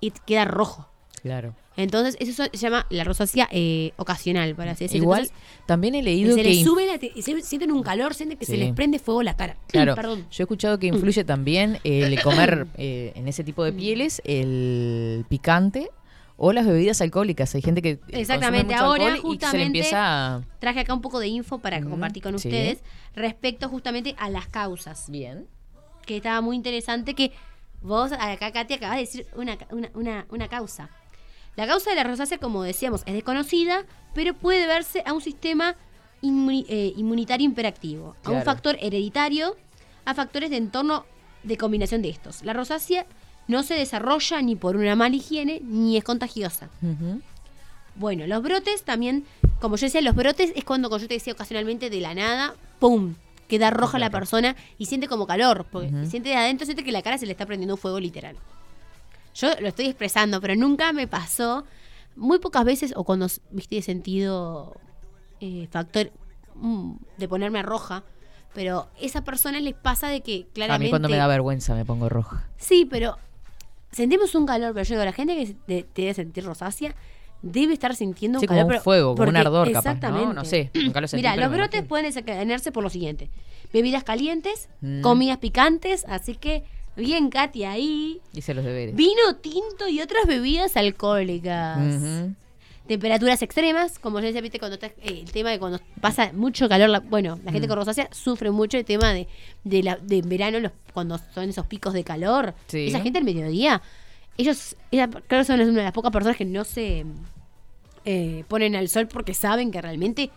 y te queda rojo. Claro. Entonces, eso se llama la rosácea eh, ocasional, para así decirlo. Igual, Entonces, también he leído se que... les sube la se- sienten un calor, sienten que se les prende fuego la cara. Claro, Perdón. yo he escuchado que influye también el *coughs* comer eh, en ese tipo de pieles el picante o las bebidas alcohólicas. Hay gente que Exactamente, mucho ahora y se le justamente empieza a... traje acá un poco de info para compartir con sí. ustedes respecto justamente a las causas. Bien. que estaba muy interesante que Vos acá, Katy, acabas de decir una, una, una, una causa. La causa de la rosácea, como decíamos, es desconocida, pero puede deberse a un sistema inmuni- eh, inmunitario imperactivo, a un factor hereditario, a factores de entorno de combinación de estos. La rosácea no se desarrolla ni por una mala higiene ni es contagiosa. Bueno, los brotes también, como yo decía, los brotes es cuando, como yo te decía ocasionalmente, de la nada, ¡pum! Queda roja la persona y siente como calor, porque siente de adentro, siente que la cara se le está prendiendo fuego literal. Yo lo estoy expresando, pero nunca me pasó, muy pocas veces, o cuando, viste, he sentido eh, factor mm, de ponerme roja, pero esa persona les pasa de que A claramente... mí cuando me da vergüenza me pongo roja. Sí, pero sentimos un calor, pero yo digo, la gente que se- de- debe sentir rosácea debe estar sintiendo un Sí, como calor. un pero- fuego, como un ardor capaz, ¿no? Exactamente. No sé, nunca lo sentí, Mira, los brotes pueden desencadenarse por lo siguiente. Bebidas calientes, Mm. comidas picantes, así que bien, Katy, ahí. Hice los deberes. Vino tinto y otras bebidas alcohólicas. Temperaturas extremas, como ya decía, viste, cuando está, eh, el tema de cuando pasa mucho calor, la- bueno, la gente Mm. con rosácea sufre mucho el tema de, de, la, de verano, los, cuando son esos picos de calor. Sí. Esa gente al mediodía, ellos, ella, que son una de las pocas personas que no se eh, ponen al sol porque saben que realmente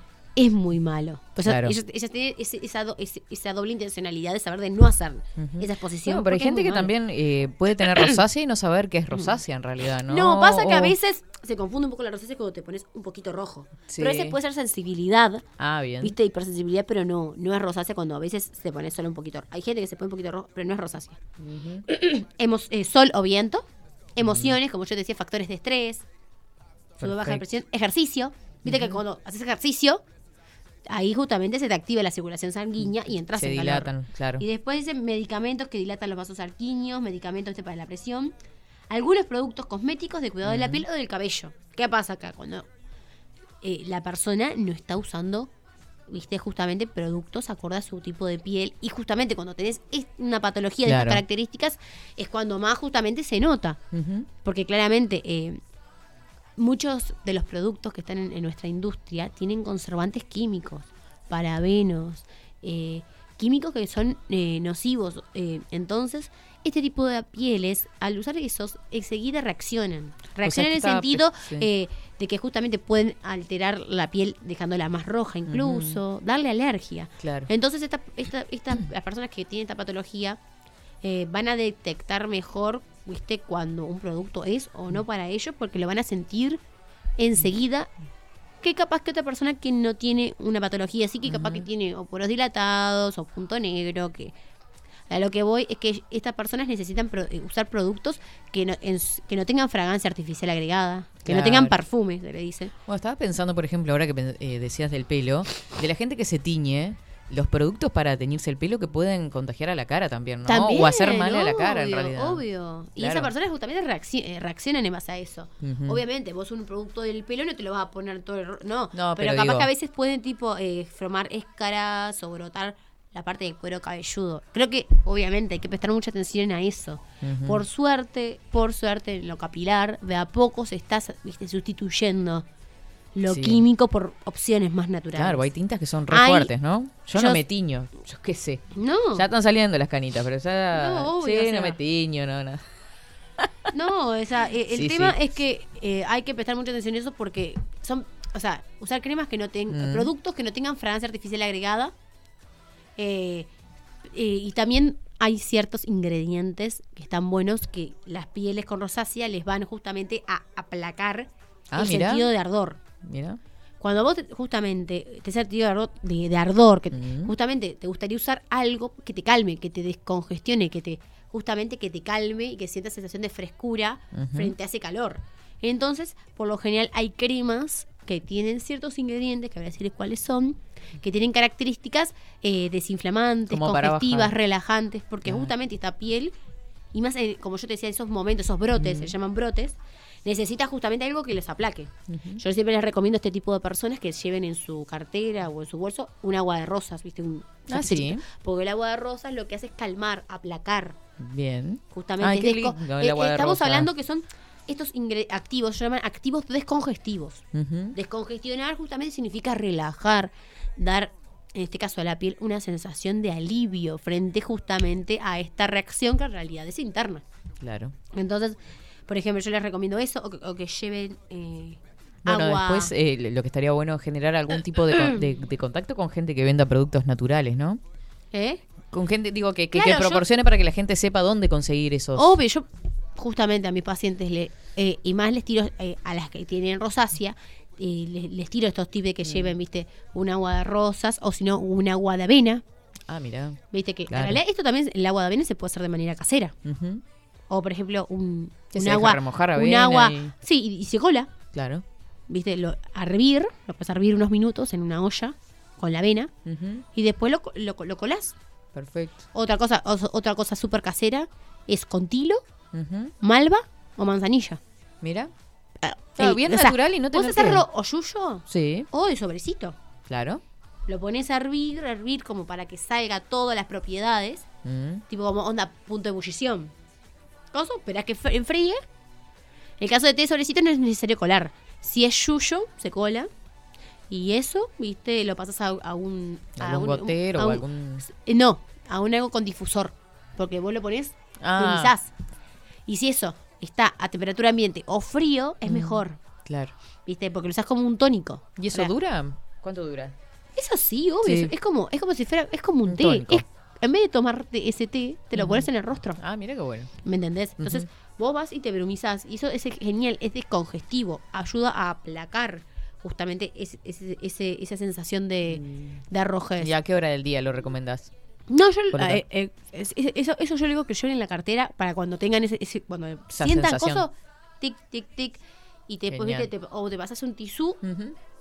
es muy malo. Pues Claro. ellos, ellas tienen ese- esa, do- ese- esa doble intencionalidad de saber de no hacer esa exposición. No, pero hay gente que malo. también eh, puede tener *clears throat* rosácea y no saber qué es rosácea en realidad, ¿no? No, pasa que a O- veces se confunde un poco la rosácea cuando te pones un poquito rojo. Sí. Pero ese puede ser sensibilidad, Ah, bien. ¿viste? Hipersensibilidad, pero no, no es rosácea cuando a veces se pone solo un poquito. Hay gente que se pone un poquito rojo, pero no es rosácea. *clears throat* Hemos, eh, sol o viento, emociones, como yo te decía, factores de estrés, sube baja de presión, ejercicio. Viste que cuando haces ejercicio, ahí justamente se te activa la circulación sanguínea y entras Se en calor. dilatan, claro. Y después dicen medicamentos que dilatan los vasos sanguíneos, medicamentos este para la presión, algunos productos cosméticos de cuidado de la piel o del cabello. ¿Qué pasa acá? Cuando eh, la persona no está usando, viste, justamente productos acorde a su tipo de piel. Y justamente cuando tenés una patología de Claro. estas características, es cuando más justamente se nota. Porque claramente eh, muchos de los productos que están en, en nuestra industria tienen conservantes químicos, parabenos, eh, químicos que son eh, nocivos. Eh, entonces, este tipo de pieles, al usar esos, enseguida reaccionan. Reaccionan en el sentido sí. eh, de que justamente pueden alterar la piel dejándola más roja incluso, darle alergia. Claro. Entonces, esta, esta, esta- las personas que tienen esta patología van a detectar mejor, ¿viste? Cuando un producto es o no para ellos, porque lo van a sentir enseguida. Que capaz que otra persona que no tiene una patología así, que capaz que tiene o poros dilatados o punto negro, que a lo que voy es que estas personas necesitan pro- eh, usar productos que no, en s- que no tengan fragancia artificial agregada, que no tengan perfume, se le dice. Bueno, estaba pensando, por ejemplo, ahora que eh, decías del pelo, de la gente que se tiñe, los productos para teñirse el pelo que pueden contagiar a la cara también, ¿no? También, o hacer mal a la cara, en realidad. Obvio. Y Claro. esas personas justamente reacci- eh, reaccionan en base a eso. Obviamente, vos un producto del pelo no te lo vas a poner todo el... No, No, pero, pero capaz digo- que a veces pueden tipo eh, formar escaras o brotar la parte del cuero cabelludo. Creo que, obviamente, hay que prestar mucha atención a eso. Por suerte, por suerte, en lo capilar, de a poco se está viste, sustituyendo lo Sí. químico por opciones más naturales. Claro, hay tintas que son re Hay- fuertes, ¿no? Yo, yo- no me tiño, yo qué sé. No. Ya están saliendo las canitas, pero ya... No, obvio, sí, o no me tiño, no, no. *laughs* No, o sea, eh, el Sí, tema sí. es que eh, hay que prestar mucha atención a eso porque son, o sea, usar cremas que no tengan, Mm. productos que no tengan fragancia artificial agregada. eh, eh, y también hay ciertos ingredientes que están buenos que las pieles con rosácea les van justamente a aplacar Ah, el mirá. sentido de ardor. Mira. Cuando vos te- justamente te sentido de ardor, de, de ardor, que Mm. justamente te gustaría usar algo que te calme, que te descongestione, que te justamente que te calme y que sientas sensación de frescura frente a ese calor. Entonces, por lo general hay cremas que tienen ciertos ingredientes, que voy a decirles cuáles son, que tienen características eh, desinflamantes, Como congestivas, relajantes, porque justamente esta piel, y más eh, como yo te decía, esos momentos, esos brotes, se llaman brotes, necesita justamente algo que los aplaque. Yo siempre les recomiendo a este tipo de personas que lleven en su cartera o en su bolso un agua de rosas, ¿viste? Un Ah, sí. Porque el agua de rosas lo que hace es calmar, aplacar. Bien. Justamente Ay, es qué desco- lindo el agua de estamos rosa. hablando que son estos activos, se llaman activos descongestivos. Descongestionar justamente significa relajar, dar, en este caso a la piel, una sensación de alivio frente justamente a esta reacción que en realidad es interna. Claro. Entonces, por ejemplo, yo les recomiendo eso o que, o que lleven eh, Bueno, agua. después eh, lo que estaría bueno es generar algún tipo de, con- de- de contacto con gente que venda productos naturales, ¿no? ¿Eh? Con gente, digo, que, que, Claro, que yo- proporcione para que la gente sepa dónde conseguir esos. Obvio, yo justamente a mis pacientes, le, eh, y más les tiro eh, a las que tienen rosácea, eh, les, les tiro estos tips de Mm. que lleven, viste, un agua de rosas o si no, un agua de avena. Ah, mira. Viste que Claro. en realidad esto también, el agua de avena se puede hacer de manera casera. Ujú. O por ejemplo, un, un se deja agua. remojar un agua. y- Sí, y, y se cola. Claro. Viste, lo, a hervir, lo puedes hervir unos minutos en una olla con la avena y después lo, lo, lo colás. Perfecto. Otra cosa, o- otra cosa súper casera es con tilo, malva o manzanilla. Mira. Ah, Claro, el- bien o sea, natural y no ¿Vos tener hacerlo o yuyo Sí, o de sobrecito? claro. Lo pones a hervir, a hervir como para que salga todas las propiedades, Mm. tipo como onda punto de ebullición. Cosa, esperás que fr- enfríe. En el caso de té de sobrecito no es necesario colar. Si es yuyo, se cola. Y eso, viste, lo pasas a, a un... a Algún un- gotero a o un- algún. No, a un algo con difusor. Porque vos lo pones, Ah. Y si eso está a temperatura ambiente o frío, es Mm. mejor. Claro. ¿Viste? Porque lo usás como un tónico. ¿Y eso dura? ¿Cuánto dura? Eso sí, obvio. Sí. Es, es como, es como si fuera, es como un, Un té. tónico. Es- en vez de tomarte ese té, te lo pones en el rostro. Ah, mira qué bueno. ¿Me entendés? Entonces, vos vas y te brumizás. Y eso es genial, es descongestivo. Ayuda a aplacar justamente ese- ese- ese- esa sensación de, de arrojez. ¿Y a qué hora del día lo recomendás? No, yo eh, eh, es- es- eso, eso yo le digo que lleven en la cartera para cuando tengan ese, ese- cuando Esa sientan cosas, tic, tic, tic, y te, después, viste, te- o te pasas un tisú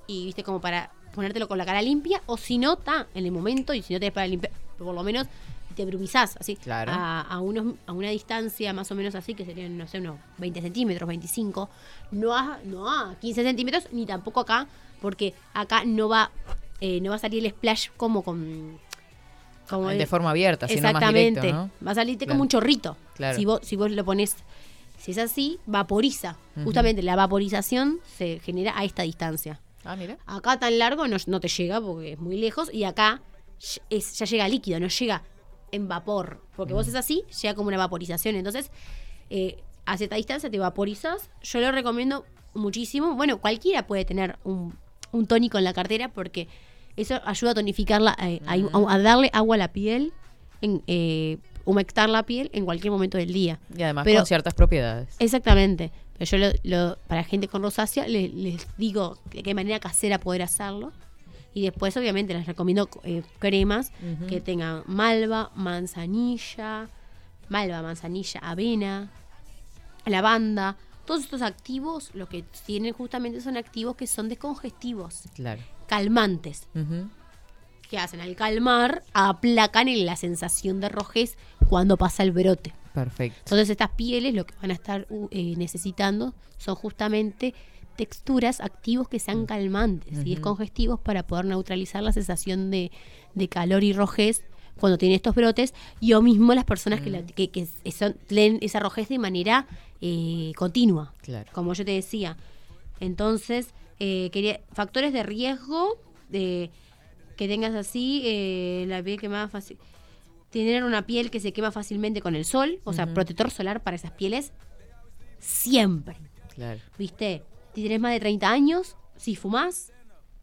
y viste como para ponértelo con la cara limpia, o si no, está en el momento, y si no tenés para limpiar, por lo menos te brumizás así, Claro. a, a unos, a una distancia más o menos así, que serían, no sé, unos 20 centímetros, 25, no a, no a 15 centímetros, ni tampoco acá, porque acá no va, eh, no va a salir el splash como con... Como De el- forma abierta, sino más Exactamente. directo, ¿no? Va a salirte Claro. como un chorrito. Claro. Si vos, si vos lo pones, si es así, vaporiza. Justamente la vaporización se genera a esta distancia. Ah, mira. Acá tan largo no, no te llega porque es muy lejos y acá es, ya llega líquido, no llega en vapor. Porque vos es así, llega como una vaporización. Entonces, eh, a cierta distancia te vaporizas. Yo lo recomiendo muchísimo. Bueno, cualquiera puede tener un, un tónico en la cartera porque eso ayuda a tonificarla, eh, a darle agua a la piel, en, eh, humectar la piel en cualquier momento del día. Y además Pero- con ciertas propiedades. Exactamente. Pero yo lo, lo- para gente con rosácea le- les digo de qué manera casera poder hacerlo. Y después, obviamente, les recomiendo eh, cremas que tengan malva, manzanilla, malva, manzanilla, avena, lavanda. Todos estos activos, lo que tienen justamente son activos que son descongestivos, Claro. calmantes. Ujú. que hacen? Al calmar, aplacan en la sensación de rojez cuando pasa el brote. Perfecto. Entonces estas pieles lo que van a estar uh, eh, necesitando son justamente texturas activos que sean calmantes y descongestivos para poder neutralizar la sensación de, de calor y rojez cuando tienen estos brotes y o mismo las personas que, la- que, que son, leen esa rojez de manera eh, continua, Claro. como yo te decía. Entonces, eh, quería factores de riesgo de que tengas así eh, la piel quemada fácil. Tener una piel que se quema fácilmente con el sol, o sea, protector solar para esas pieles, siempre. Claro. ¿Viste? Si tenés más de 30 años, si fumás,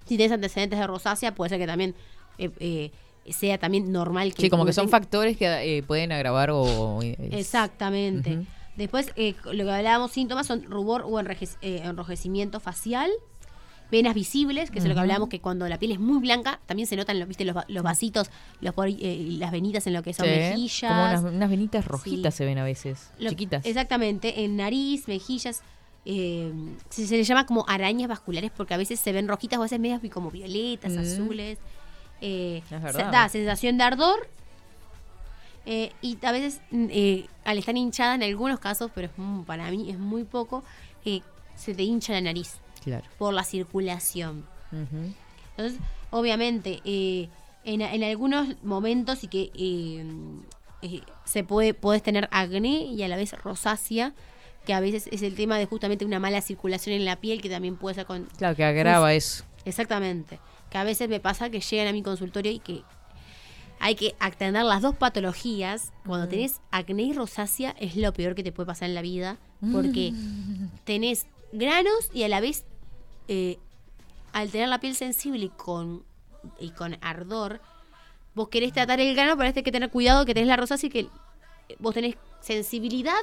si tenés antecedentes de rosácea, puede ser que también eh, eh, sea también normal que Sí, como que son factores que eh, pueden agravar o... es- Exactamente. Ujú. Después, eh, lo que hablábamos síntomas son rubor o eh, enrojecimiento facial, venas visibles, que es lo que Ujú. hablábamos que cuando la piel es muy blanca, también se notan los, ¿viste? los, los vasitos, los eh, las venitas en lo que son Sí, mejillas. Como unas, unas venitas rojitas Sí. se ven a veces, Lo- chiquitas. Exactamente, en nariz, mejillas. eh, se, se le llama como arañas vasculares porque a veces se ven rojitas o a veces medias como violetas, Mm. azules. eh, se- da sensación de ardor. eh, y a veces, mm, eh, al estar hinchada en algunos casos, pero es mu- para mí es muy poco, eh, se te hincha la nariz Claro. por la circulación. Entonces, obviamente, eh, en, en algunos momentos y que eh, eh, se puede puedes tener acné y a la vez rosácea, que a veces es el tema de justamente una mala circulación en la piel, que también puede ser con... Claro, que agrava eso. Exactamente. Que a veces me pasa que llegan a mi consultorio y que hay que atender las dos patologías. Cuando tenés acné y rosácea es lo peor que te puede pasar en la vida. Porque tenés granos y a la vez, eh, al tener la piel sensible y con, y con ardor, vos querés tratar el grano, pero hay que tener cuidado que tenés la rosácea y que vos tenés sensibilidad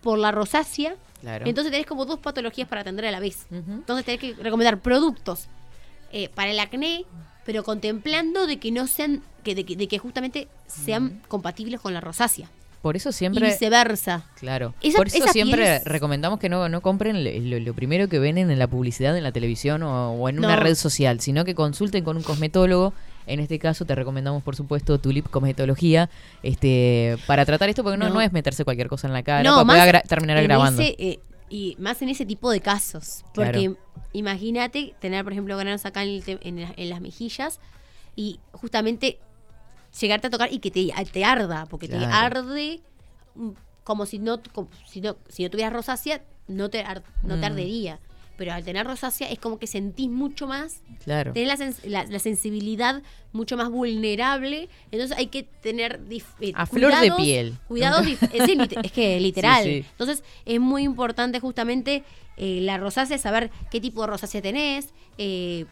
por la rosácea. Claro. Entonces tenés como dos patologías para atender a la vez. Entonces tenés que recomendar productos eh, para el acné, pero contemplando de que no sean, que, de, que, de que justamente sean compatibles con la rosácea. Por eso Y siempre. viceversa. Claro. Esa- Por eso siempre recomendamos que no, no compren lo, primero que ven en la publicidad, en la televisión o, o en una red social, sino que consulten con un cosmetólogo. En este caso te recomendamos, por supuesto, Tulip Cosmetología, este, para tratar esto, porque no, No. no es meterse cualquier cosa en la cara, No, para poder terminar grabando. ese, eh, y más en ese tipo de casos. Porque Claro. imagínate tener, por ejemplo, granos acá en, el te- en la- en las mejillas y justamente llegarte a tocar y que te, te arda, porque te arde mm, como si no, como si no, si no tuvieras rosácea, no te, ar- no te Mm. ardería. Pero al tener rosácea es como que sentís mucho más Claro. Tenés la, sens- la- la sensibilidad mucho más vulnerable. Entonces hay que tener. eh, A flor de piel. Cuidados. dif- es, que *laughs* literal. Sí, sí. Entonces es muy importante justamente eh, la rosácea, saber qué tipo de rosácea tenés. eh,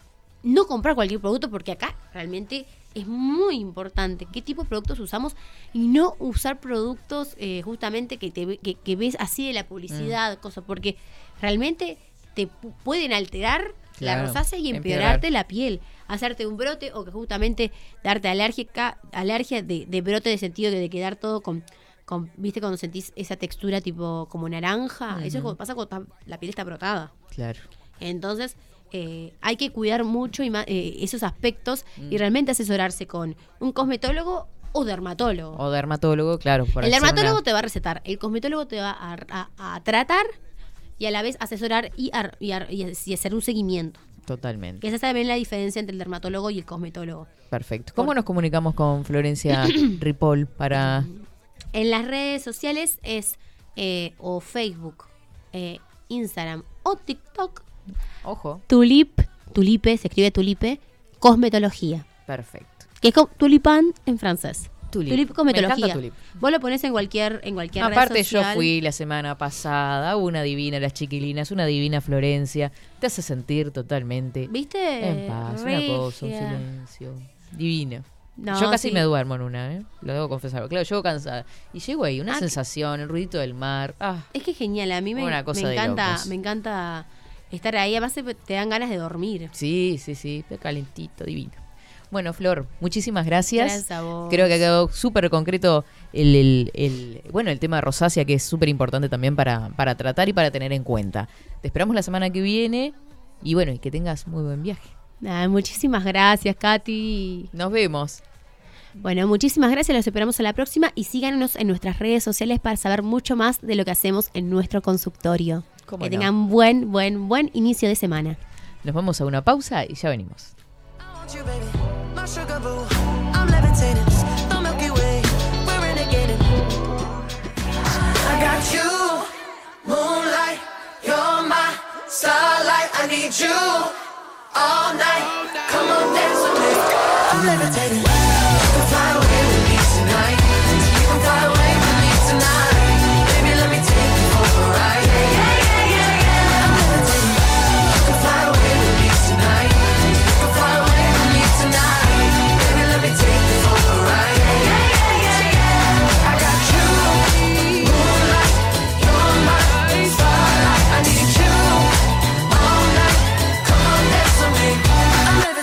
no comprar cualquier producto porque acá realmente es muy importante qué tipo de productos usamos y no usar productos eh, justamente que, te, que, que ves así de la publicidad, cosas, porque realmente te pu- pueden alterar la rosácea y empeorar. empeorarte la piel, hacerte un brote o que justamente darte alérgica, alergia de, de brote de sentido de, quedar todo con, con, viste cuando sentís esa textura tipo como naranja, eso es cuando pasa cuando la piel está brotada. Claro. Entonces, eh, hay que cuidar mucho y eh, esos aspectos Mm. y realmente asesorarse con un cosmetólogo o dermatólogo. O dermatólogo, claro. por el dermatólogo una- te va a recetar, el cosmetólogo te va a, a- a tratar y a la vez asesorar y, a- hacer un seguimiento. Totalmente. Que esa es también la diferencia entre el dermatólogo y el cosmetólogo. Perfecto. ¿Cómo nos comunicamos con Florencia *clears throat* Ripoll para En las redes sociales es eh, o Facebook, eh, Instagram o TikTok. Ojo. Tulip, tulipe, se escribe tulipe, cosmetología. Perfecto. Que es tulipán en francés. Tulip. Tulip, Me cosmetología. tulip. Vos lo pones en cualquier, en cualquier red Aparte yo fui la semana pasada, una divina las chiquilinas, una divina Florencia, te hace sentir totalmente ¿Viste? en paz, una cosa, un silencio, divino. No, yo casi sí. me duermo en una, ¿eh? lo debo confesar. Claro, llego cansada. Y llego ahí, una Ah, sensación, el ruidito del mar. Ah, Es que genial, a mí me, Una cosa me de encanta, me encanta estar ahí, además te dan ganas de dormir. sí, sí, sí, está calentito, divino. Bueno, Flor, muchísimas gracias. Gracias a vos. Creo que ha quedado súper concreto el, el- el- bueno, el tema de rosácea, que es súper importante también para, para tratar y para tener en cuenta. Te esperamos la semana que viene y bueno, y que tengas muy buen viaje. Ay, muchísimas gracias, Katy. Nos vemos. Bueno, muchísimas gracias, los esperamos a la próxima y síganos en nuestras redes sociales para saber mucho más de lo que hacemos en nuestro consultorio. ¿Cómo que no? tengan buen, buen, buen inicio de semana. Nos vamos a una pausa y ya venimos. My sugar boo, I'm levitating. The Milky Way, we're renegading. I got you, moonlight. You're my starlight. I need you all night. Come on, dance with me. I'm levitating.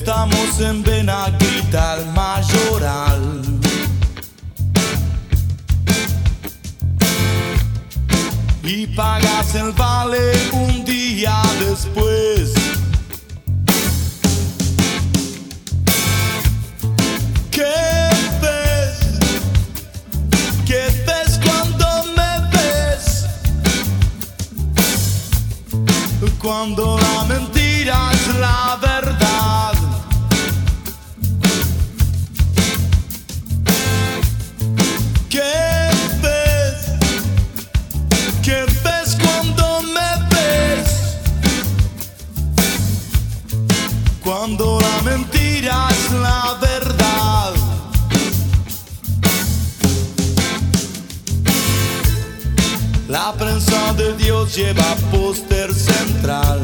Estamos en Benaguita, el mayoral. Y pagas el vale un día después. ¿Qué ves? ¿Qué ves cuando me ves? Cuando La prensa de Dios lleva póster central.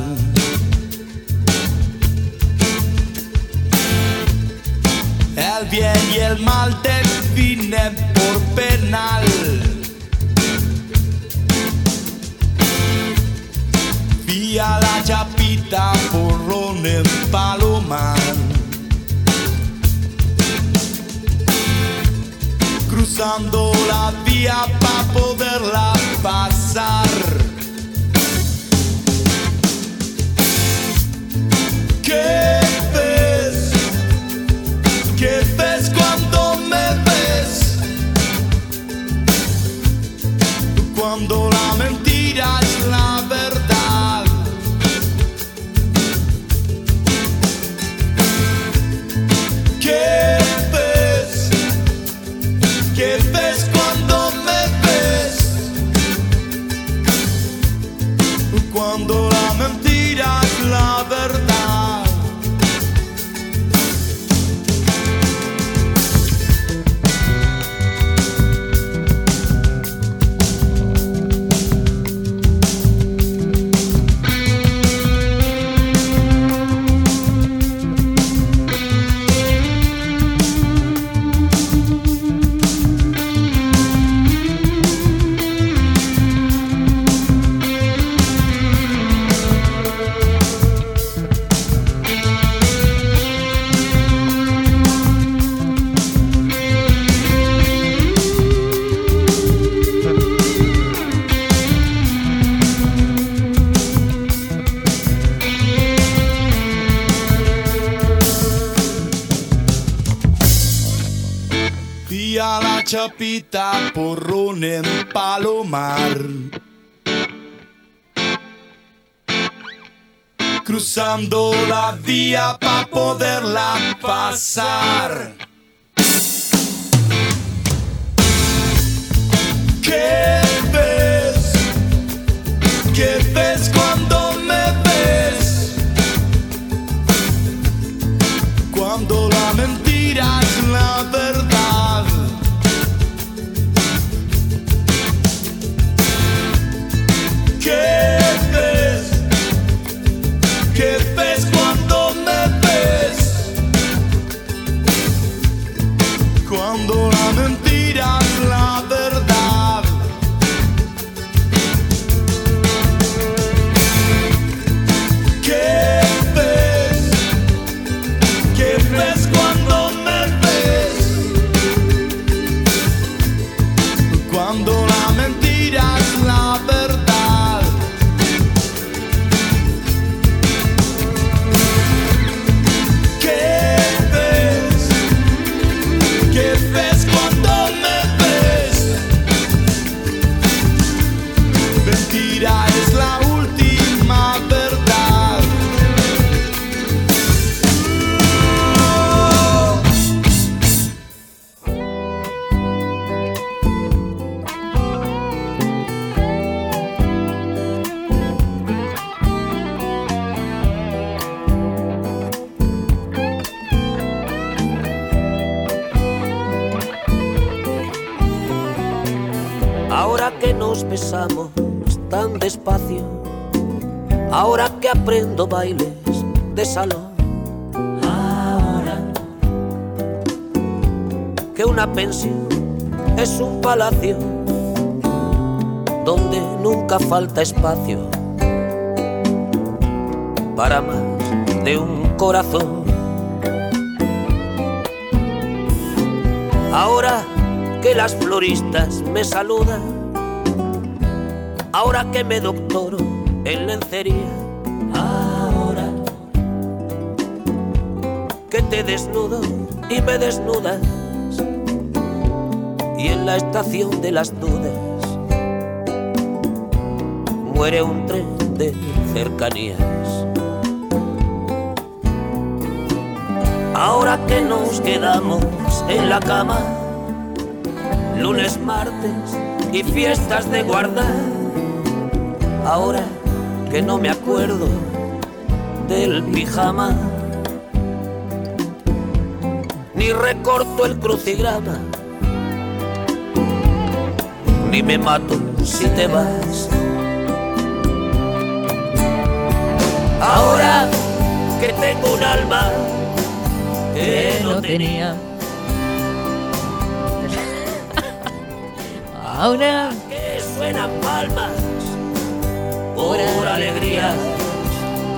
El bien y el mal definen por penal. Vía la chapita porrón en Palomar. Cruzando la vía para poderla pasar. ¿Qué ves? ¿Qué ves cuando me ves? Cuando la mentira es la verdad. Poderla pasar. Ahora que nos besamos tan despacio, ahora que aprendo bailes de salón, ahora que una pensión es un palacio donde nunca falta espacio para más de un corazón. Ahora que las floristas me saludan, ahora que me doctoro en lencería, ahora que te desnudo y me desnudas, y en la estación de las dudas muere un tren de cercanías. Ahora que nos quedamos en la cama, lunes, martes y fiestas de guardar. Ahora que no me acuerdo del pijama, ni recorto el crucigrama, y me mato si te vas. Ahora que tengo un alma que no tenía. Ahora que suenan palmas por alegría.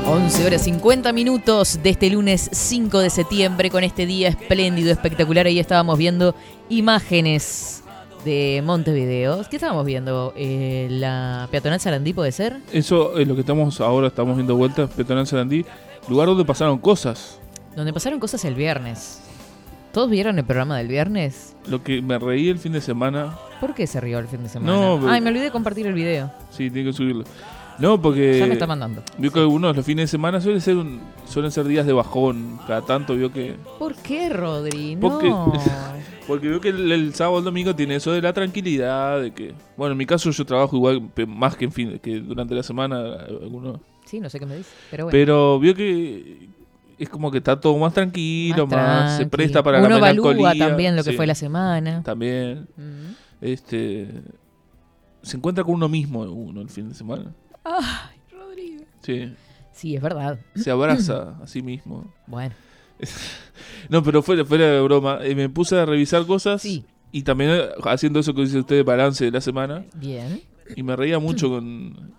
11 horas 50 minutos de este lunes 5 de septiembre con este día espléndido, espectacular. Ahí estábamos viendo imágenes de Montevideo. ¿Qué estábamos viendo? Eh, ¿La peatonal Sarandí puede ser? Eso es lo que estamos ahora, estamos viendo vueltas, Petonal Sarandí, lugar donde pasaron cosas. Donde pasaron cosas el viernes. ¿Todos vieron el programa del viernes? Lo que me reí el fin de semana. ¿Por qué se rió el fin de semana? No, pero- Ay, me olvidé de compartir el video. Sí, tiene que subirlo. No, porque. Ya me está mandando. Vio que algunos los fines de semana suelen ser, un- suelen ser días de bajón. Cada tanto vio que. ¿Por qué, Rodri? Porque, No. *laughs* porque veo que el, el sábado el domingo tiene eso de la tranquilidad, de que... Bueno, en mi caso yo trabajo igual, más que, en fin, que durante la semana. Algunos, Sí, no sé qué me dice. Pero bueno. Pero vio que es como que está todo más tranquilo, más, se tranqui. presta para Uno la melancolía. también lo que sí, fue la semana. También. Mm. Este... Se encuentra con uno mismo uno el fin de semana. Ay, Rodrigo. Sí. Sí, es verdad. Se abraza a sí mismo. *clears throat* Bueno. *laughs* No, pero fuera, fuera de broma, eh, me puse a revisar cosas y también eh, haciendo eso que dice usted de balance de la semana. Bien. Y me reía mucho *clears throat* con,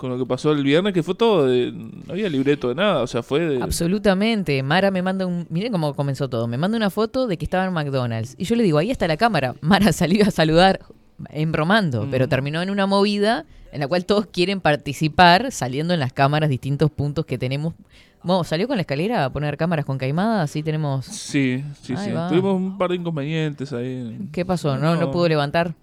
con lo que pasó el viernes, que fue todo de... No había libreto de nada, o sea, fue de... Absolutamente. Mara me manda un. Miren cómo comenzó todo. Me manda una foto de que estaba en McDonald's. Y yo le digo, ahí está la cámara. *laughs* Mara salió a saludar embromando, pero terminó en una movida en la cual todos quieren participar, saliendo en las cámaras distintos puntos que tenemos. Bueno, salió con la escalera a poner cámaras con caimada, así tenemos. Sí, sí, Ahí sí. va. Tuvimos un par de inconvenientes ahí. ¿Qué pasó? ¿No, no pudo levantar?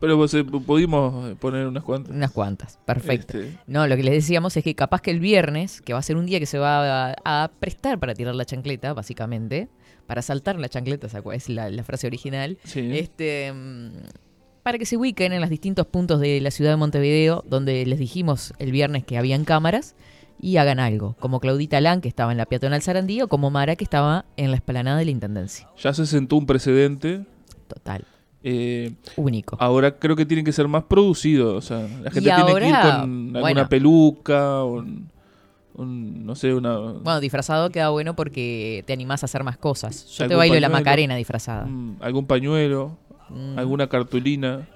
Pero pues, eh, pudimos poner unas cuantas. Unas cuantas, perfecto. Este, No, lo que les decíamos es que capaz que el viernes, que va a ser un día que se va a, a prestar para tirar la chancleta, básicamente, para saltar la chancleta, esa es la, la frase original, Sí. este, para que se ubiquen en los distintos puntos de la ciudad de Montevideo, donde les dijimos el viernes que habían cámaras, y hagan algo, como Claudita Lan, que estaba en la peatonal Sarandí, o como Mara, que estaba en la esplanada de la Intendencia. ya se sentó un precedente. Total. Eh, Único. Ahora creo que tiene que ser más producido. O sea, la gente tiene que ir con alguna bueno. peluca, un, un- no sé, una... Bueno, disfrazado queda bueno porque te animás a hacer más cosas. Yo te bailo la Macarena disfrazada. mm, algún pañuelo, Mm. alguna cartulina.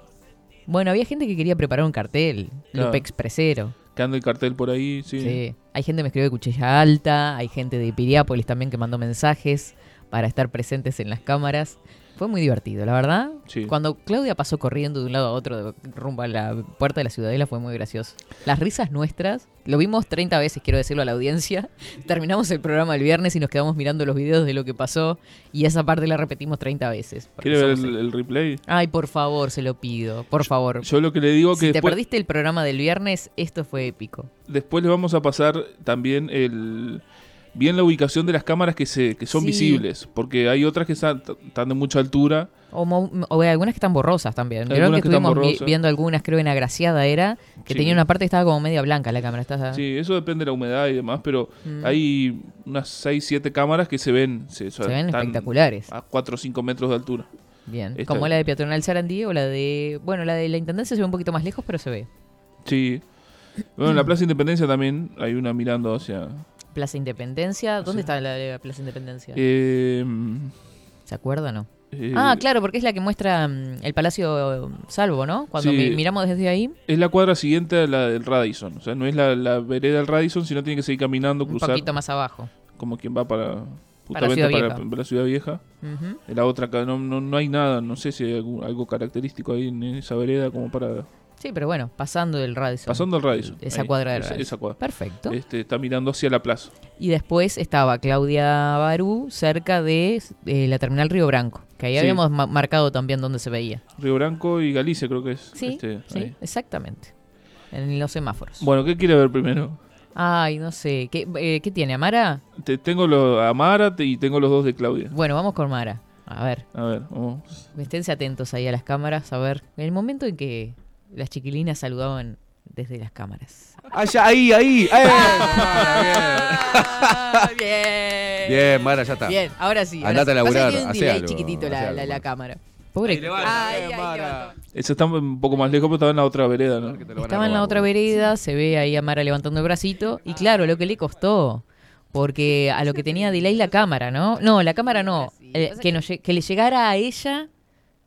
Bueno, había gente que quería preparar un cartel, Claro. Lupe Expresero. Que anda el cartel por ahí, sí. Sí. Hay gente que me escribió de Cuchilla Alta, hay gente de Piriápolis también que mandó mensajes para estar presentes en las cámaras. Fue muy divertido, la verdad. Sí. Cuando Claudia pasó corriendo de un lado a otro, rumbo a la puerta de la ciudadela, fue muy gracioso. Las risas nuestras, lo vimos 30 veces, quiero decirlo a la audiencia. *laughs* Terminamos el programa el viernes y nos quedamos mirando los videos de lo que pasó. Y esa parte la repetimos 30 veces. ¿Quiere ver el, el replay? Ay, por favor, se lo pido. Por favor. Yo lo que le digo si que te después, perdiste el programa del viernes, esto fue épico. después le vamos a pasar también el bien la ubicación de las cámaras que se que son Sí. visibles, porque hay otras que están, están de mucha altura. O, mo- o hay algunas que están borrosas también. Algunas que estuvimos vi- viendo algunas, creo en Agraciada era, que Sí. tenía una parte que estaba como media blanca la cámara. ¿estás Sí, eso depende de la humedad y demás, pero Mm. hay unas 6, 7 cámaras que se ven. Se, Se ven espectaculares. A 4 o 5 metros de altura. Bien. Esta- Como la de Peatonal Sarandí o la de... Bueno, la de la Intendencia se ve un poquito más lejos, pero se ve. Sí. Bueno, en la Plaza Independencia también hay una mirando hacia... Plaza Independencia. ¿Dónde está la la Plaza Independencia? Eh, ¿Se acuerda o no? eh, ah, claro, porque es la que muestra mm, el Palacio Salvo, ¿no? Cuando Sí. mi- miramos desde ahí, Es la cuadra siguiente a la del Radisson. O sea, no es la, la vereda del Radisson, sino tiene que seguir caminando, un cruzar. poquito más abajo. Como quien va para. Para Justamente Ciudad para, Vieja. para la ciudad vieja. Ujú. En la otra, no, no, no hay nada. No sé si hay algo característico ahí en esa vereda como para. Sí, pero bueno, pasando del Radisson. Pasando el Radisson. Esa ahí, cuadra del esa, Radisson. esa cuadra. Perfecto. Este, está mirando hacia la plaza. Y después estaba Claudia Barú cerca de eh, la terminal Río Branco, que ahí Sí. habíamos ma- marcado también dónde se veía. Río Branco y Galicia, creo que es. Sí, este, sí, ahí. exactamente. En los semáforos. Bueno, ¿qué quiere ver primero? Ay, no sé. ¿Qué, eh, ¿qué tiene, Amara? Te, tengo lo, a Mara te- y tengo los dos de Claudia. Bueno, vamos con Mara. A ver, A ver, vamos. esténse atentos ahí a las cámaras. A ver, en el momento en que las chiquilinas saludaban desde las cámaras. Allá, ahí, ahí. ¡Eh! Ah, bien. Bien, Mara, ya está. Bien, ahora sí. ahora Andate sí. a laburar, tiene un hacé delay algo, chiquitito la, la- la cámara. Pobre. Ahí levanta, Ay, eh, ay, Mara. Ese está un poco más lejos, pero estaba en la otra vereda, ¿no? Estaba en la otra vereda, se ve ahí a Mara levantando el bracito. Y claro, lo que le costó. Porque a lo que tenía delay la cámara, ¿no? No, la cámara no. Eh, que, nos que le llegara a ella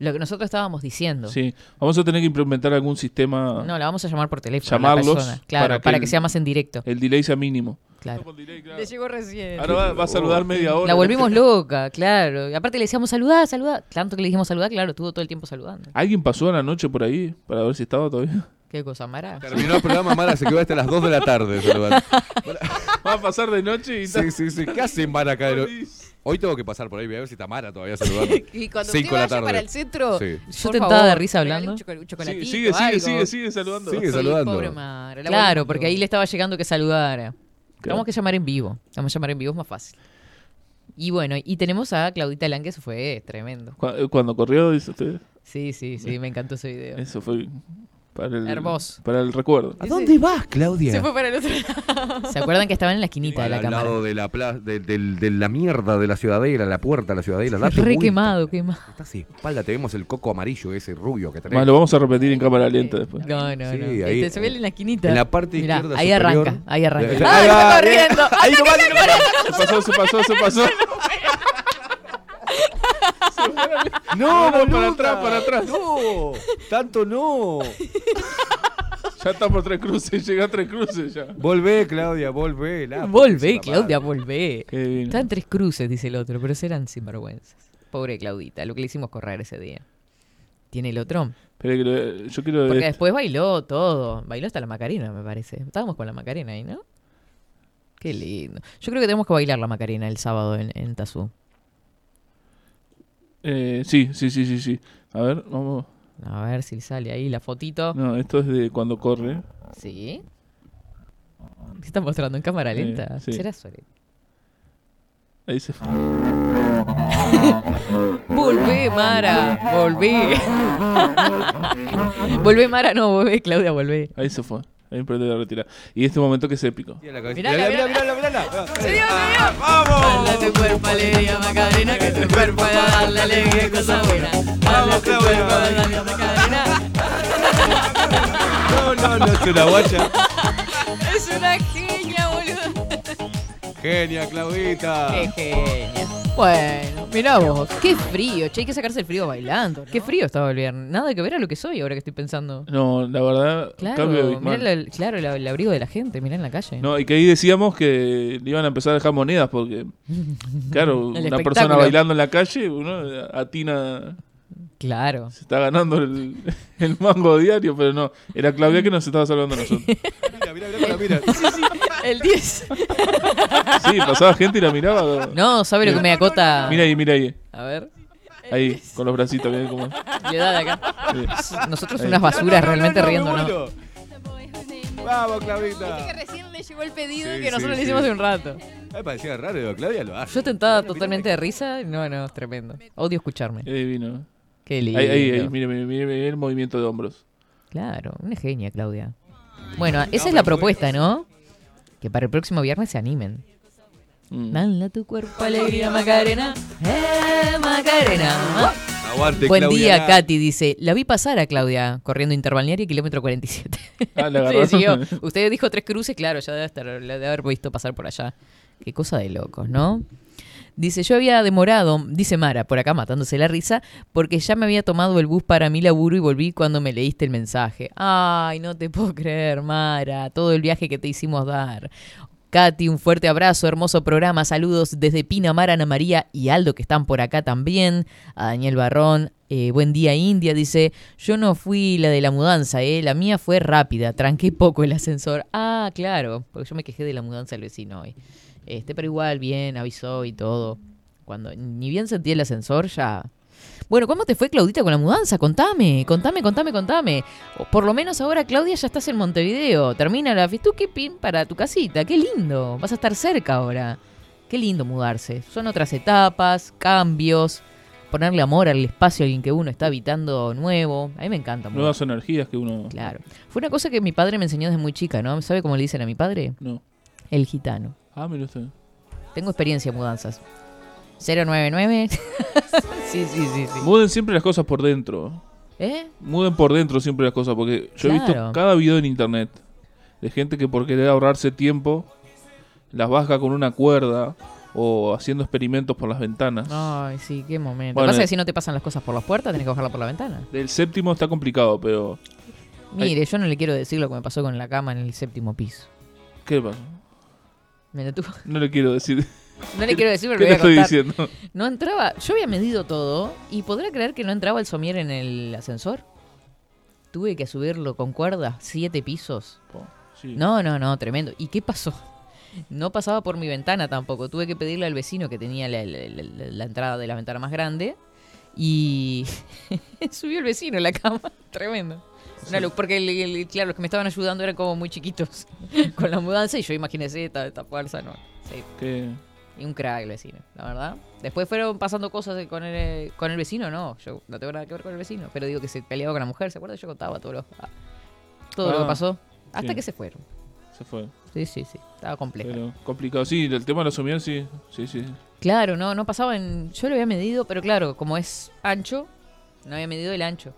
lo que nosotros estábamos diciendo. Sí, vamos a tener que implementar algún sistema. No, la vamos a llamar por teléfono. a la Llamarlos persona. Claro, para, que, sea más en directo. El delay sea mínimo. Claro. Le llegó recién. Ahora va, va a saludar media hora. La volvimos loca, claro. Y aparte le decíamos saludar, saludar. Tanto que le dijimos saludar, claro, estuvo todo el tiempo saludando. ¿Alguien pasó a la noche por ahí para ver si estaba todavía? ¿Qué cosa, Mara? Terminó el programa, Mara se quedó hasta las 2 de la tarde. saludando. *laughs* Va a pasar de noche y Sí, sí, sí. ¿Qué hacen Mara acá? Hoy tengo que pasar por ahí, voy a ver si está Mara todavía saludando. *laughs* Y cuando Cinco usted de la vaya tarde. para el centro, Sí. yo tentada de favor, risa regale hablando. un choco- un chocolatito, Sí, sigue, sigue, algo. sigue, sigue saludando. Sigue Sí, saludando. pobre Mara, la Claro, porque ahí le estaba llegando que saludara. Tenemos que llamar en vivo. Vamos a llamar en vivo, es más fácil. Y bueno, y tenemos a Claudita Lang, que eso fue tremendo. Cu- Cuando corrió, dice usted. Sí, sí, sí, me encantó ese video. Eso fue para el, Hermoso. Para el recuerdo. ¿A dónde vas, Claudia? Se fue para el otro lado. ¿Se acuerdan que estaba en la esquinita de la al cámara? lado de la, pla- de, del- de la mierda de la ciudadela, la puerta de la ciudadela. Date Re vuelta. quemado, quemado. Está así, espalda, te vemos el coco amarillo, ese rubio que tenés. Más lo vamos a repetir en cámara lenta después. No, no, Sí, no. ahí- Este, se ve en la esquinita. en la parte Mirá, izquierda Ahí superior. arranca, ahí arranca. Ahí ¡Ay, va, está corriendo! Ahí ¡Anda, nomás, que ahí está nomás. corriendo! Se pasó, se pasó, se pasó. No, No, para atrás, para atrás. No, tanto no. Ya está por tres cruces, llega a tres cruces ya. Volvé, Claudia, volvé. la Volvé, Claudia, madre. volvé. Están tres cruces, dice el otro, pero serán sinvergüenzas. Pobre Claudita, lo que le hicimos correr ese día. ¿Tiene el otro? Lo- yo quiero Porque ver. después bailó todo. Bailó hasta la Macarena, me parece. Estábamos con la Macarena ahí, ¿no? Qué lindo. Yo creo que tenemos que bailar la Macarena el sábado en, en Tazú. Eh, sí, sí, sí, sí, sí. A ver, vamos. A ver si sale ahí la fotito. No, esto es de cuando corre. Sí. ¿Qué está mostrando en cámara lenta? sí. ¿Será Suárez? Ahí se fue. *laughs* Volvé, Mara. Volvé. *laughs* volvé, Mara. No, volvé, Claudia, volvé. Ahí se fue. Perdió la. Y este momento que es épico. Mirala. mirala, mirala, mirala. Se dio, se dio. ¡Vamos! Dale tu cuerpo alegría, Macarena, que tu cuerpo va a darle alegría y cosa buena. Dale tu cuerpo alegría, Macarena. *laughs* No, no, no, es una guacha. Es una genia, boludo. Genia, Claudita. Qué genia. Bueno, mirá vos. Qué frío, che. Hay que sacarse el frío bailando. Qué frío estaba el viernes. Nada que ver a lo que soy ahora que estoy pensando. No, la verdad, Claro, cambio mirá la- claro, la- el abrigo de la gente, mirá en la calle. No, y que ahí decíamos que le iban a empezar a dejar monedas porque, *laughs* claro, El una persona espectáculo. bailando en la calle, uno atina, Claro. se está ganando el, el mango diario, pero no, era Claudia que nos estaba salvando a *laughs* nosotros. Mira, mira, mira, mira. El 10. Sí, pasaba gente y la miraba. No, ¿sabe lo que me acota? Mira ahí, mira ahí. A ver. Ahí, con los bracitos, mirá cómo. Le da de acá. Sí. Nosotros Ahí. unas basuras realmente me riendo, ¿no? muero. Vamos, Claudita. que recién le llegó el pedido Sí, que nosotros sí, le hicimos sí. hace un rato. Me parecía raro, pero Claudia lo hace. Yo tentada totalmente de risa. No, no, es tremendo. Odio escucharme. Qué divino. Qué lindo. Ahí, ahí, ahí, mire, mire, mire, mire el movimiento de hombros. Claro, una genia, Claudia. Bueno, esa es la propuesta, ¿no? Que para el próximo viernes se animen. Mm. Dale a tu cuerpo alegría, Macarena. ¡Eh, Macarena! ¿Ah? Aguante, Buen Claudia. día, Katy. Dice, la vi pasar a Claudia corriendo interbalnearia kilómetro 47. Ah, la *laughs* Sí. Usted dijo tres cruces, claro, ya debe, estar, la debe haber visto pasar por allá. Qué cosa de locos, ¿no? Dice, yo había demorado, dice Mara, por acá matándose la risa, porque ya me había tomado el bus para mi laburo y volví cuando me leíste el mensaje. Ay, no te puedo creer, Mara, todo el viaje que te hicimos dar. Katy, un fuerte abrazo, hermoso programa, saludos desde Pinamar, Ana María y Aldo que están por acá también, a Daniel Barrón, eh, buen día India, dice, yo no fui la de la mudanza, eh, la mía fue rápida, tranqué poco el ascensor. Ah, claro, porque yo me quejé de la mudanza del vecino hoy. Este, pero igual, bien, avisó y todo. Cuando ni bien sentí el ascensor, ya... Bueno, ¿cómo te fue Claudita con la mudanza? Contame, contame, contame, contame. O por lo menos ahora, Claudia, ya estás en Montevideo. Termina la fiesta, pin para tu casita. Qué lindo. Vas a estar cerca ahora. Qué lindo mudarse. Son otras etapas, cambios, ponerle amor al espacio en que uno está habitando nuevo. A mí me encanta. mudarse. Nuevas energías que uno. Claro. Fue una cosa que mi padre me enseñó desde muy chica, ¿no? ¿Sabe cómo le dicen a mi padre? No. El gitano. Ah, mira usted. Tengo experiencia en mudanzas. 099 *laughs* Sí, sí, sí, sí. Muden siempre las cosas por dentro. ¿Eh? Muden por dentro siempre las cosas, porque yo he visto cada video en internet de gente que por querer ahorrarse tiempo las baja con una cuerda o haciendo experimentos por las ventanas. Ay, sí, qué momento. Bueno, Pasa que eh. si no te pasan las cosas por las puertas, tenés que bajarla por la ventana. Del séptimo está complicado, pero Mire, yo no le quiero decir lo que me pasó con la cama en el séptimo piso. ¿qué pasó? Me detuvo. No le quiero decir. No le quiero decir, pero ¿Qué le le voy a estoy contar. diciendo? No entraba, yo había medido todo y podrá creer que no entraba el somier en el ascensor. Tuve que subirlo con cuerda, siete pisos. sí. No, no, no, tremendo. ¿Y qué pasó? No pasaba por mi ventana tampoco. Tuve que pedirle al vecino que tenía la, la- la- la entrada de la ventana más grande y *laughs* subió el vecino la cama. *laughs* Tremendo. Una luz, porque el- el- claro, los que me estaban ayudando eran como muy chiquitos *laughs* con la mudanza y yo imagínese esta, esta fuerza, ¿no? Sí. ¿Qué? Y un crack el vecino, la verdad. Después fueron pasando cosas con el, con el vecino, no. Yo no tengo nada que ver con el vecino. Pero digo que se peleaba con la mujer, ¿se acuerda? Yo contaba todo lo, ah, todo lo Ah, que pasó. Hasta sí. que se fueron. Se fue. Sí, sí, sí. Estaba complejo. Pero complicado. Sí, el tema de los somier, sí. Sí, sí. Claro, no, no pasaba en. Yo lo había medido, pero claro, como es ancho, no había medido el ancho.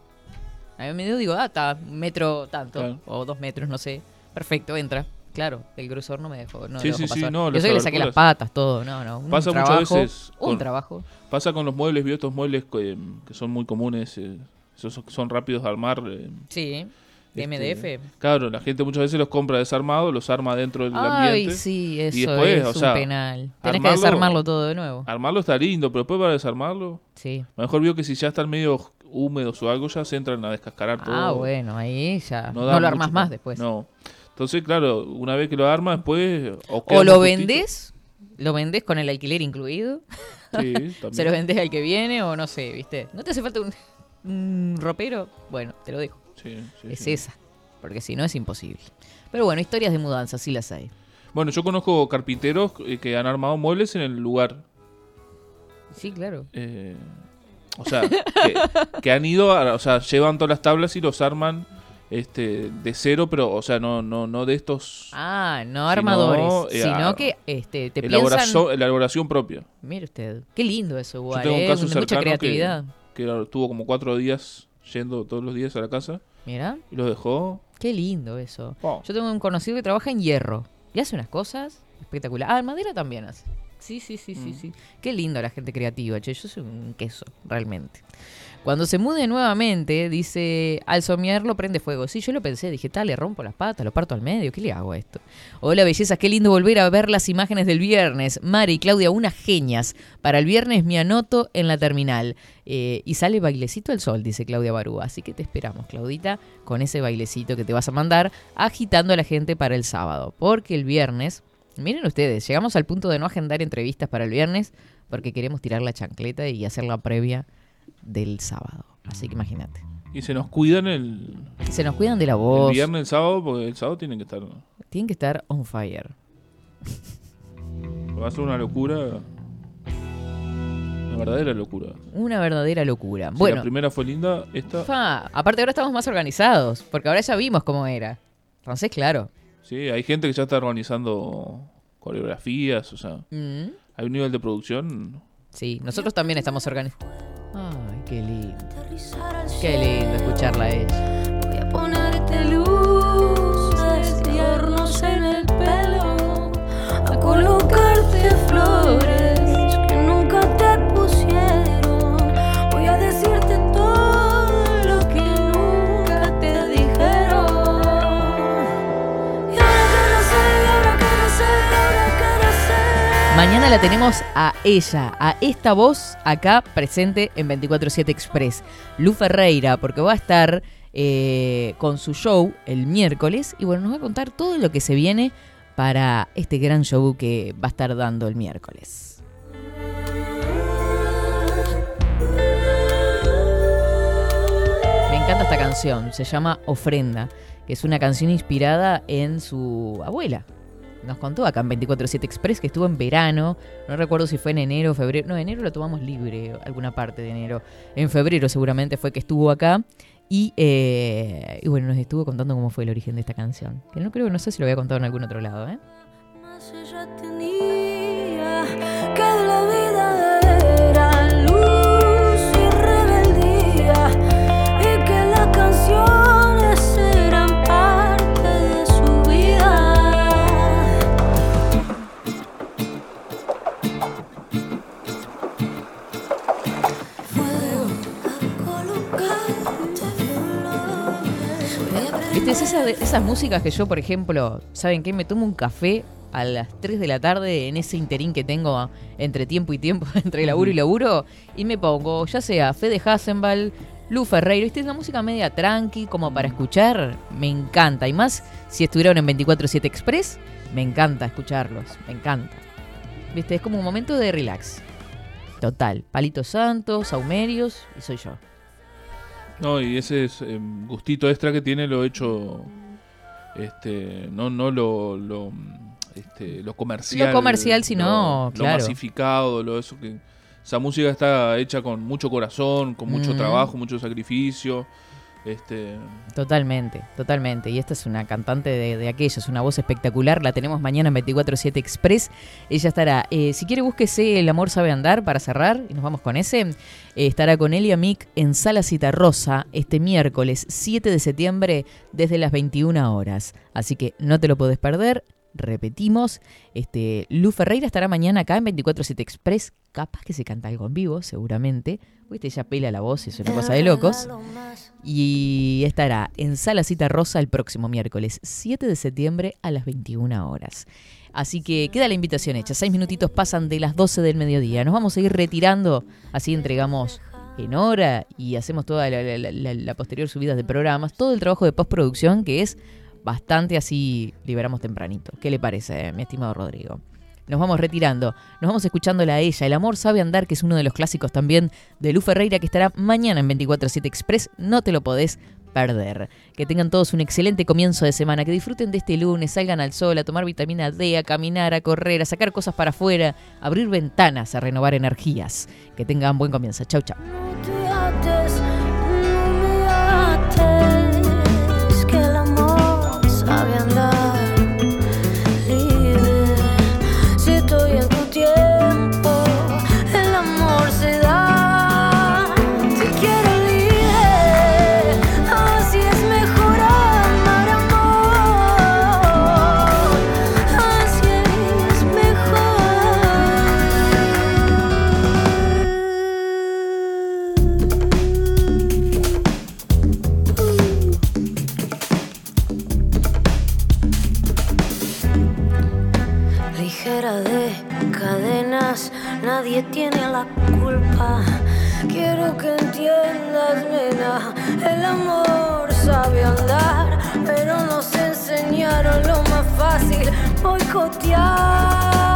Había medido, digo, ah, está, un metro tanto, Claro. o dos metros, no sé. Perfecto, entra. Claro, el grosor no me dejó. No Sí, dejó sí, sí, no, Yo sé que le saqué las patas, todo, no, no. Un Pasa trabajo, muchas veces. Un trabajo. Pasa con los muebles, vio estos muebles que, que son muy comunes, eh, esos son- rápidos de armar. eh, Sí, de este, MDF. Claro, la gente muchas veces los compra desarmados, los arma dentro del Ay, ambiente. sí, y eso después, es o un sea, penal. Tenés que armarlo- desarmarlo todo de nuevo. Armarlo está lindo, pero después para desarmarlo. Sí. Mejor vio que si ya están medio húmedos o algo, ya se entran a descascarar todo. Ah, bueno, ahí ya. No, da lo armás más después. No. Entonces, claro, una vez que lo arma, después. O, lo vendés, lo vendés con el alquiler incluido. Sí, *laughs* Se también. lo vendés al que viene o no sé, ¿viste? ¿No te hace falta un, un ropero? Bueno, te lo dejo. Sí, sí, es sí. esa. Porque si no es imposible. Pero bueno, historias de mudanza, sí las hay. Bueno, yo conozco carpinteros eh, que han armado muebles en el lugar. Sí, claro. Eh, o sea, que, que han ido, a- o sea, llevan todas las tablas y los arman este de cero, pero, o sea, no, no, no de estos. Ah, no sino, armadores, eh, sino que este, te elaboración, piensan... elaboración propia. Mire usted, qué lindo eso Yo igual, tengo un ¿eh? caso De mucha que, creatividad. que era- tuvo como cuatro días yendo todos los días a la casa. Mira. Y los dejó. Qué lindo eso. Oh. Yo tengo un conocido que trabaja en hierro y hace unas cosas espectaculares. Ah, en madera también hace. Sí, sí, sí, sí, Mm. sí. Qué lindo la gente creativa, che. Yo soy un queso, realmente. Cuando se mude nuevamente, dice, al somiarlo prende fuego. Sí, yo lo pensé, dije, tal, le rompo las patas, lo parto al medio, ¿qué le hago a esto? Hola, bellezas, qué lindo volver a ver las imágenes del viernes. Mari y Claudia, unas genias. Para el viernes me anoto en la terminal. Eh, y sale bailecito al sol, dice Claudia Barúa. Así que te esperamos, Claudita, con ese bailecito que te vas a mandar, agitando a la gente para el sábado. Porque el viernes, miren ustedes, llegamos al punto de no agendar entrevistas para el viernes, porque queremos tirar la chancleta y hacer la previa del sábado. Así que imagínate. Y se nos cuidan el, Se nos cuidan de la voz. el viernes, el sábado, porque el sábado tienen que estar. Tienen que estar on fire. Va a ser una locura. Una verdadera locura. Una verdadera locura. Si bueno, la primera fue linda, esta. fa, aparte ahora estamos más organizados, porque ahora ya vimos cómo era. Entonces, claro. Sí, hay gente que ya está organizando coreografías, o sea. Mm. Hay un nivel de producción. Sí, nosotros también estamos organizados. Ay, qué lindo. Qué lindo escucharla a ella. Voy a ponerte luces y en el pelo, a colocarte flores Mañana la tenemos a ella, a esta voz acá presente en 24-7 Express. Lu Ferreira, porque va a estar eh, con su show el miércoles y bueno, nos va a contar todo lo que se viene para este gran show que va a estar dando el miércoles. Me encanta esta canción, se llama Ofrenda, que es una canción inspirada en su abuela. Nos contó acá en 24-7 Express que estuvo en verano, no recuerdo si fue en enero o febrero, no, enero lo tomamos libre, alguna parte de enero. En febrero seguramente fue que estuvo acá y, eh, bueno, nos estuvo contando cómo fue el origen de esta canción. Que no creo, no sé si lo había contado en algún otro lado, ¿eh? Más ella tenía que de la vida era luz es esa de- esas músicas que yo, por ejemplo, ¿saben qué? Me tomo un café a las 3 de la tarde en ese interín que tengo entre tiempo y tiempo, *laughs* entre laburo y laburo, y me pongo, ya sea Fede Hasenbal, Lu Ferreiro, ¿viste? Es una música media tranqui, como para escuchar, me encanta. Y más, si estuvieron en 24-7 Express, me encanta escucharlos, me encanta. ¿Viste? Es como un momento de relax. Total. Palitos Santos, Saumerios, y soy yo. No, y ese es, eh, gustito extra que tiene lo hecho, este, no, no lo, lo, este, lo comercial. Lo comercial, sino, lo, lo masificado, lo eso que esa música está hecha con mucho corazón, con mucho Ujú. trabajo, mucho sacrificio. Este, Totalmente, totalmente. Y esta es una cantante de, de aquellas, una voz espectacular. La tenemos mañana en 24-7 Express. Ella estará, eh, si quiere, búsquese El amor sabe andar para cerrar y nos vamos con ese. Eh, estará con Elia Mick en Sala Cita Rosa este miércoles 7 de septiembre desde las 21 horas. Así que no te lo podés perder. Repetimos, este, Lu Ferreira estará mañana acá en 24-7 Express. Capaz que se canta algo en vivo, seguramente. Viste, ella pela la voz, es una cosa de locos. Y estará en Sala Cita Rosa el próximo miércoles 7 de septiembre a las 21 horas. Así que queda la invitación hecha. Seis minutitos pasan de las 12 del mediodía. Nos vamos a ir retirando. Así entregamos en hora y hacemos toda la, la- la- la posterior subida de programas. Todo el trabajo de postproducción que es bastante así liberamos tempranito. ¿Qué le parece, eh, mi estimado Rodrigo? Nos vamos retirando, nos vamos escuchándola a ella. El amor sabe andar, que es uno de los clásicos también de Lu Ferreira, que estará mañana en 24-7 Express. No te lo podés perder. Que tengan todos un excelente comienzo de semana, que disfruten de este lunes, salgan al sol, a tomar vitamina D, a caminar, a correr, a sacar cosas para afuera, a abrir ventanas, a renovar energías. Que tengan buen comienzo. Chau, chau. Nadie tiene la culpa. Quiero que entiendas, nena, el amor sabe andar, pero nos enseñaron lo más fácil, boicotear.